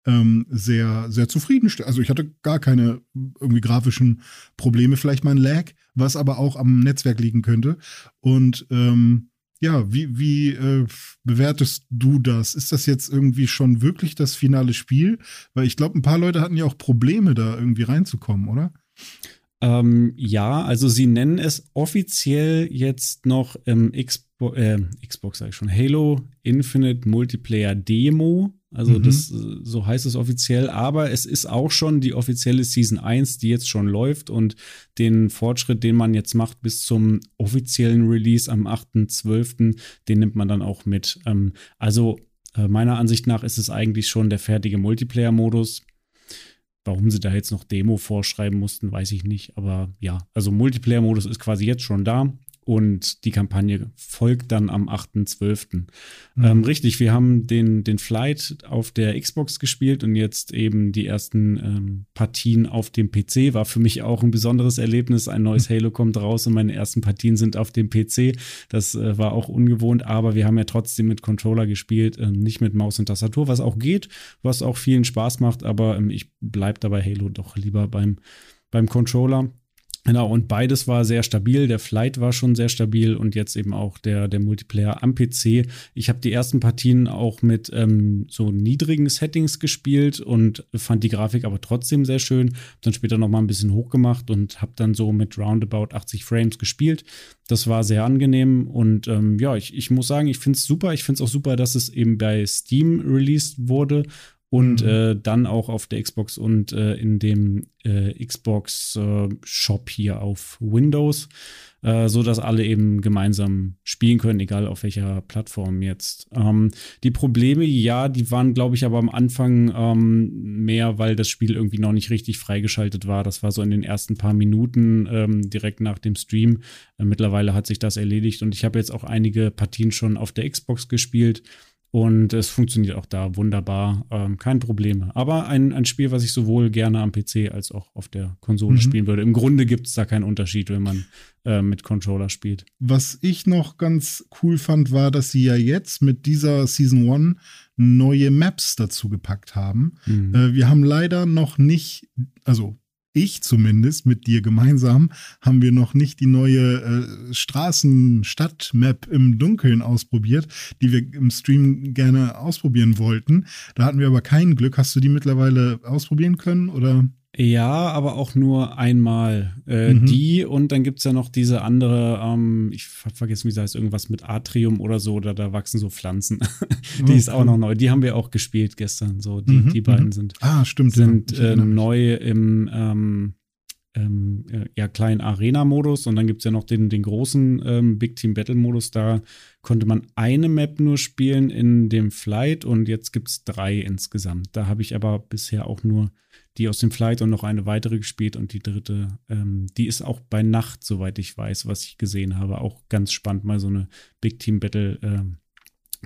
C: ähm, sehr, sehr zufriedenstellend. Also ich hatte gar keine irgendwie grafischen Probleme. Vielleicht mal ein Lag, was aber auch am Netzwerk liegen könnte. Und ähm, ja, wie, wie äh, bewertest du das? Ist das jetzt irgendwie schon wirklich das finale Spiel? Weil ich glaube, ein paar Leute hatten ja auch Probleme, da irgendwie reinzukommen, oder?
F: Ähm, ja, also sie nennen es offiziell jetzt noch ähm, Xbo äh, Xbox, sag ich schon, Halo Infinite Multiplayer Demo. Also mhm. das, so heißt es offiziell, aber es ist auch schon die offizielle Season 1, die jetzt schon läuft und den Fortschritt, den man jetzt macht bis zum offiziellen Release am 8.12., den nimmt man dann auch mit. Ähm, also äh, meiner Ansicht nach ist es eigentlich schon der fertige Multiplayer-Modus. Warum sie da jetzt noch Demo vorschreiben mussten, weiß ich nicht. Aber ja, also Multiplayer-Modus ist quasi jetzt schon da und die Kampagne folgt dann am 8.12. Mhm. Ähm, richtig, wir haben den, den Flight auf der Xbox gespielt und jetzt eben die ersten ähm, Partien auf dem PC. War für mich auch ein besonderes Erlebnis. Ein neues Halo kommt raus und meine ersten Partien sind auf dem PC. Das äh, war auch ungewohnt, aber wir haben ja trotzdem mit Controller gespielt, äh, nicht mit Maus und Tastatur, was auch geht, was auch vielen Spaß macht, aber ähm, ich bleibe dabei Halo doch lieber beim, beim Controller. Genau, und beides war sehr stabil. Der Flight war schon sehr stabil und jetzt eben auch der, der Multiplayer am PC. Ich habe die ersten Partien auch mit ähm, so niedrigen Settings gespielt und fand die Grafik aber trotzdem sehr schön. Dann später noch mal ein bisschen hochgemacht und habe dann so mit roundabout 80 Frames gespielt. Das war sehr angenehm und ähm, ja, ich, ich muss sagen, ich finde es super. Ich finde es auch super, dass es eben bei Steam released wurde und mhm. äh, dann auch auf der Xbox und äh, in dem äh, Xbox äh, Shop hier auf Windows, äh, so dass alle eben gemeinsam spielen können, egal auf welcher Plattform jetzt. Ähm, die Probleme, ja, die waren, glaube ich, aber am Anfang ähm, mehr, weil das Spiel irgendwie noch nicht richtig freigeschaltet war. Das war so in den ersten paar Minuten ähm, direkt nach dem Stream. Äh, mittlerweile hat sich das erledigt und ich habe jetzt auch einige Partien schon auf der Xbox gespielt. Und es funktioniert auch da wunderbar, ähm, kein Problem. Aber ein, ein Spiel, was ich sowohl gerne am PC als auch auf der Konsole mhm. spielen würde. Im Grunde gibt es da keinen Unterschied, wenn man äh, mit Controller spielt.
C: Was ich noch ganz cool fand, war, dass sie ja jetzt mit dieser Season 1 neue Maps dazu gepackt haben. Mhm. Äh, wir haben leider noch nicht, also ich zumindest mit dir gemeinsam, haben wir noch nicht die neue äh, Straßen-Stadt-Map im Dunkeln ausprobiert, die wir im Stream gerne ausprobieren wollten. Da hatten wir aber kein Glück. Hast du die mittlerweile ausprobieren können oder?
F: Ja, aber auch nur einmal. Äh, mhm. Die und dann gibt es ja noch diese andere, ähm, ich hab vergessen, wie sie heißt, irgendwas mit Atrium oder so, oder da wachsen so Pflanzen. die okay. ist auch noch neu. Die haben wir auch gespielt gestern. So, die, mhm. die beiden mhm. sind,
C: ah, stimmt,
F: sind ja. äh, neu im ähm, ähm, ja, kleinen Arena-Modus und dann gibt es ja noch den, den großen ähm, Big Team Battle-Modus. Da konnte man eine Map nur spielen in dem Flight und jetzt gibt es drei insgesamt. Da habe ich aber bisher auch nur die aus dem Flight und noch eine weitere gespielt und die dritte, ähm, die ist auch bei Nacht, soweit ich weiß, was ich gesehen habe, auch ganz spannend, mal so eine Big Team Battle ähm,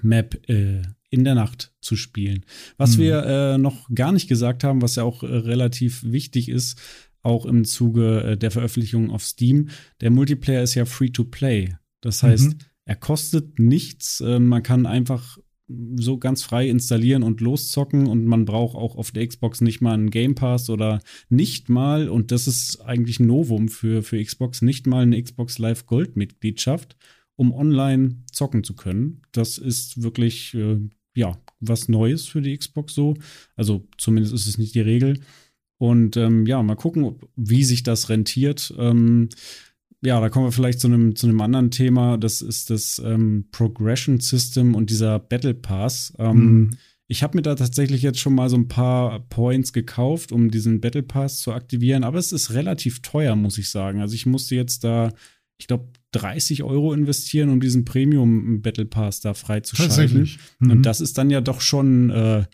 F: Map äh, in der Nacht zu spielen. Was mhm. wir äh, noch gar nicht gesagt haben, was ja auch äh, relativ wichtig ist, auch im Zuge äh, der Veröffentlichung auf Steam, der Multiplayer ist ja free to play. Das heißt, mhm. er kostet nichts. Äh, man kann einfach so ganz frei installieren und loszocken und man braucht auch auf der Xbox nicht mal einen Game Pass oder nicht mal, und das ist eigentlich ein Novum für, für Xbox, nicht mal eine Xbox Live Gold Mitgliedschaft, um online zocken zu können. Das ist wirklich, äh, ja, was Neues für die Xbox so. Also zumindest ist es nicht die Regel. Und ähm, ja, mal gucken, wie sich das rentiert. Ähm, ja, da kommen wir vielleicht zu einem, zu einem anderen Thema. Das ist das ähm, Progression System und dieser Battle Pass. Ähm, mhm. Ich habe mir da tatsächlich jetzt schon mal so ein paar Points gekauft, um diesen Battle Pass zu aktivieren. Aber es ist relativ teuer, muss ich sagen. Also ich musste jetzt da, ich glaube, 30 Euro investieren, um diesen Premium Battle Pass da freizuschalten. Tatsächlich. Mhm. Und das ist dann ja doch schon äh,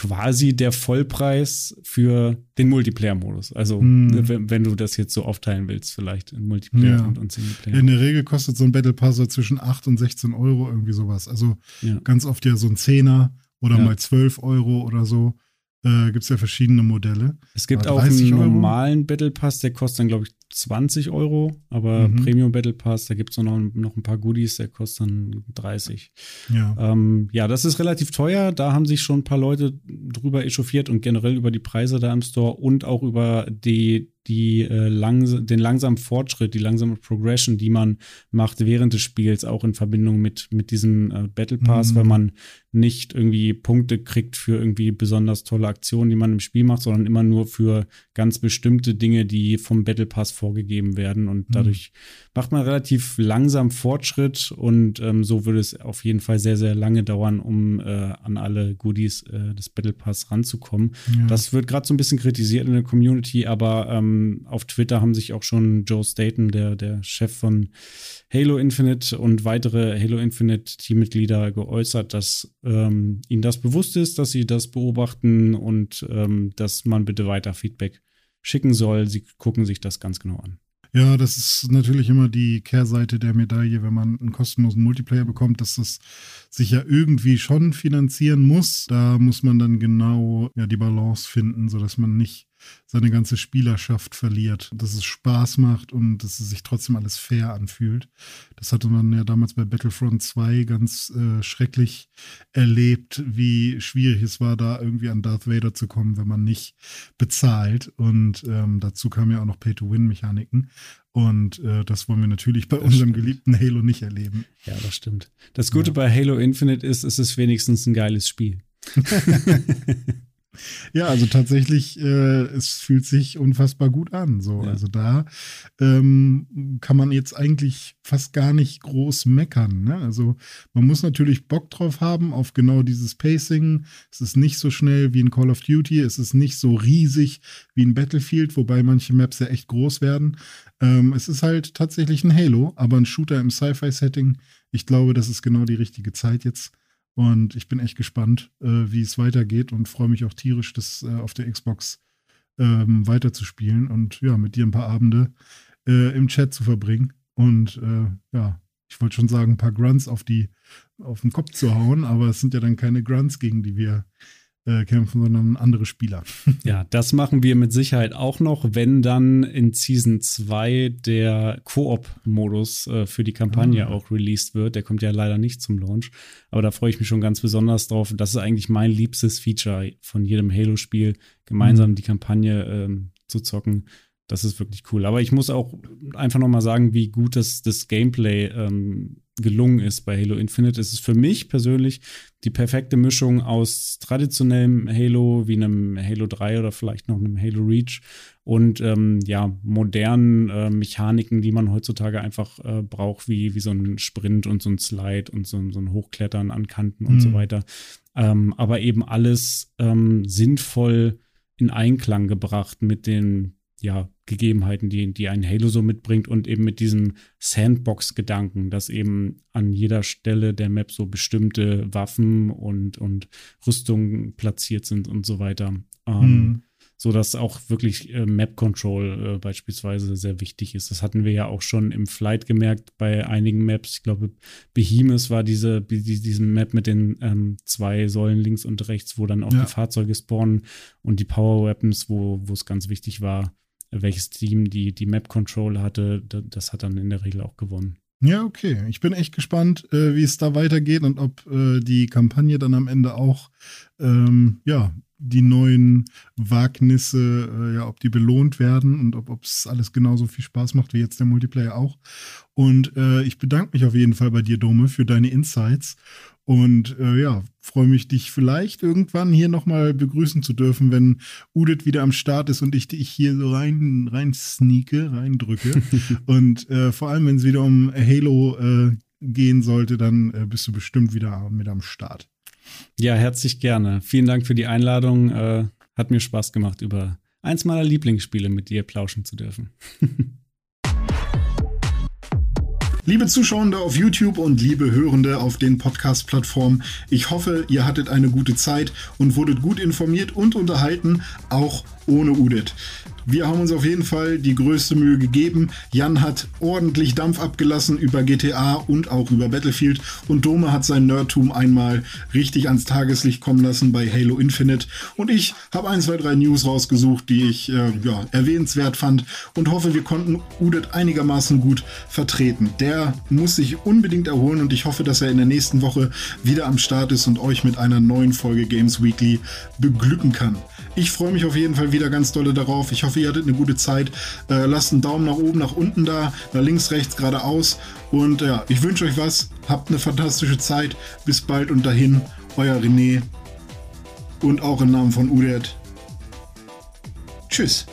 F: quasi der Vollpreis für den Multiplayer-Modus. Also, hm. wenn, wenn, du das jetzt so aufteilen willst, vielleicht in Multiplayer ja. und, und Singleplayer.
C: In der Regel kostet so ein Battle Pass so zwischen 8 und 16 Euro, irgendwie sowas. Also ja. ganz oft ja so ein Zehner oder ja. mal 12 Euro oder so. Äh, gibt es ja verschiedene Modelle.
F: Es gibt auch einen normalen Battle Pass, der kostet dann, glaube ich, 20 Euro, aber mhm. Premium Battle Pass, da gibt es noch, noch ein paar Goodies, der kostet dann 30. Ja. Ähm, ja, das ist relativ teuer. Da haben sich schon ein paar Leute drüber echauffiert und generell über die Preise da im Store und auch über die die, äh, langs den langsamen Fortschritt, die langsame Progression, die man macht während des Spiels, auch in Verbindung mit, mit diesem äh, Battle Pass, mhm. weil man nicht irgendwie Punkte kriegt für irgendwie besonders tolle Aktionen, die man im Spiel macht, sondern immer nur für ganz bestimmte Dinge, die vom Battle Pass vorgegeben werden. Und mhm. dadurch mhm. macht man relativ langsam Fortschritt und ähm, so würde es auf jeden Fall sehr, sehr lange dauern, um äh, an alle Goodies äh, des Battle Pass ranzukommen. Ja. Das wird gerade so ein bisschen kritisiert in der Community, aber ähm, ähm, auf Twitter haben sich auch schon Joe Staten, der, der Chef von Halo Infinite und weitere Halo Infinite Teammitglieder geäußert, dass ähm, ihnen das bewusst ist, dass sie das beobachten und ähm, dass man bitte weiter Feedback schicken soll. Sie gucken sich das ganz genau an.
C: Ja, das ist natürlich immer die Kehrseite der Medaille, wenn man einen kostenlosen Multiplayer bekommt, dass das sich ja irgendwie schon finanzieren muss. Da muss man dann genau ja, die Balance finden, sodass man nicht seine ganze Spielerschaft verliert, dass es Spaß macht und dass es sich trotzdem alles fair anfühlt. Das hatte man ja damals bei Battlefront 2 ganz äh, schrecklich erlebt, wie schwierig es war, da irgendwie an Darth Vader zu kommen, wenn man nicht bezahlt. Und ähm, dazu kamen ja auch noch Pay-to-Win-Mechaniken. Und äh, das wollen wir natürlich bei das unserem stimmt. geliebten Halo nicht erleben.
F: Ja, das stimmt. Das Gute ja. bei Halo Infinite ist, es ist wenigstens ein geiles Spiel.
C: Ja, also tatsächlich, äh, es fühlt sich unfassbar gut an. So, ja. also da ähm, kann man jetzt eigentlich fast gar nicht groß meckern. Ne? Also man muss natürlich Bock drauf haben auf genau dieses Pacing. Es ist nicht so schnell wie in Call of Duty, es ist nicht so riesig wie in Battlefield, wobei manche Maps ja echt groß werden. Ähm, es ist halt tatsächlich ein Halo, aber ein Shooter im Sci-Fi-Setting. Ich glaube, das ist genau die richtige Zeit jetzt. Und ich bin echt gespannt, äh, wie es weitergeht und freue mich auch tierisch, das äh, auf der Xbox ähm, weiterzuspielen und ja, mit dir ein paar Abende äh, im Chat zu verbringen. Und äh, ja, ich wollte schon sagen, ein paar Grunts auf die, auf den Kopf zu hauen, aber es sind ja dann keine Grunts, gegen die wir äh, kämpfen, sondern andere Spieler.
F: ja, das machen wir mit Sicherheit auch noch, wenn dann in Season 2 der Koop-Modus äh, für die Kampagne ah. auch released wird. Der kommt ja leider nicht zum Launch, aber da freue ich mich schon ganz besonders drauf. Das ist eigentlich mein liebstes Feature von jedem Halo-Spiel, gemeinsam mhm. die Kampagne ähm, zu zocken. Das ist wirklich cool. Aber ich muss auch einfach noch mal sagen, wie gut das, das Gameplay ähm, gelungen ist bei Halo Infinite. Es ist für mich persönlich die perfekte Mischung aus traditionellem Halo wie einem Halo 3 oder vielleicht noch einem Halo Reach und ähm, ja, modernen äh, Mechaniken, die man heutzutage einfach äh, braucht, wie, wie so ein Sprint und so ein Slide und so, so ein Hochklettern an Kanten und mhm. so weiter. Ähm, aber eben alles ähm, sinnvoll in Einklang gebracht mit den ja, Gegebenheiten, die, die ein Halo so mitbringt und eben mit diesem Sandbox-Gedanken, dass eben an jeder Stelle der Map so bestimmte Waffen und, und Rüstungen platziert sind und so weiter. Ähm, mhm so dass auch wirklich äh, Map Control äh, beispielsweise sehr wichtig ist. Das hatten wir ja auch schon im Flight gemerkt bei einigen Maps. Ich glaube, Behemoth war diese, die, diese Map mit den ähm, zwei Säulen links und rechts, wo dann auch ja. die Fahrzeuge spawnen und die Power Weapons, wo, wo es ganz wichtig war, welches Team die, die Map Control hatte. Das hat dann in der Regel auch gewonnen.
C: Ja, okay. Ich bin echt gespannt, äh, wie es da weitergeht und ob äh, die Kampagne dann am Ende auch ähm, ja, die neuen Wagnisse, äh, ja, ob die belohnt werden und ob es alles genauso viel Spaß macht wie jetzt der Multiplayer auch. Und äh, ich bedanke mich auf jeden Fall bei dir, Dome, für deine Insights. Und äh, ja, freue mich, dich vielleicht irgendwann hier nochmal begrüßen zu dürfen, wenn Udit wieder am Start ist und ich dich hier so rein, rein sneake, reindrücke. und äh, vor allem, wenn es wieder um Halo äh, gehen sollte, dann äh, bist du bestimmt wieder mit am Start.
F: Ja, herzlich gerne. Vielen Dank für die Einladung. Äh, hat mir Spaß gemacht, über eins meiner Lieblingsspiele mit dir plauschen zu dürfen.
C: Liebe Zuschauer auf YouTube und liebe Hörende auf den Podcast-Plattformen, ich hoffe, ihr hattet eine gute Zeit und wurdet gut informiert und unterhalten, auch ohne Udit. Wir haben uns auf jeden Fall die größte Mühe gegeben. Jan hat ordentlich Dampf abgelassen über GTA und auch über Battlefield und Dome hat sein Nerdtum einmal richtig ans Tageslicht kommen lassen bei Halo Infinite und ich habe ein, zwei, drei News rausgesucht, die ich äh, ja, erwähnenswert fand und hoffe, wir konnten Udit einigermaßen gut vertreten. Der muss sich unbedingt erholen und ich hoffe, dass er in der nächsten Woche wieder am Start ist und euch mit einer neuen Folge Games Weekly beglücken kann. Ich freue mich auf jeden Fall wieder ganz dolle darauf. Ich hoffe, ihr hattet eine gute Zeit. Äh, lasst einen Daumen nach oben, nach unten da, nach links, rechts, geradeaus. Und ja, ich wünsche euch was. Habt eine fantastische Zeit. Bis bald und dahin. Euer René. Und auch im Namen von Udet. Tschüss.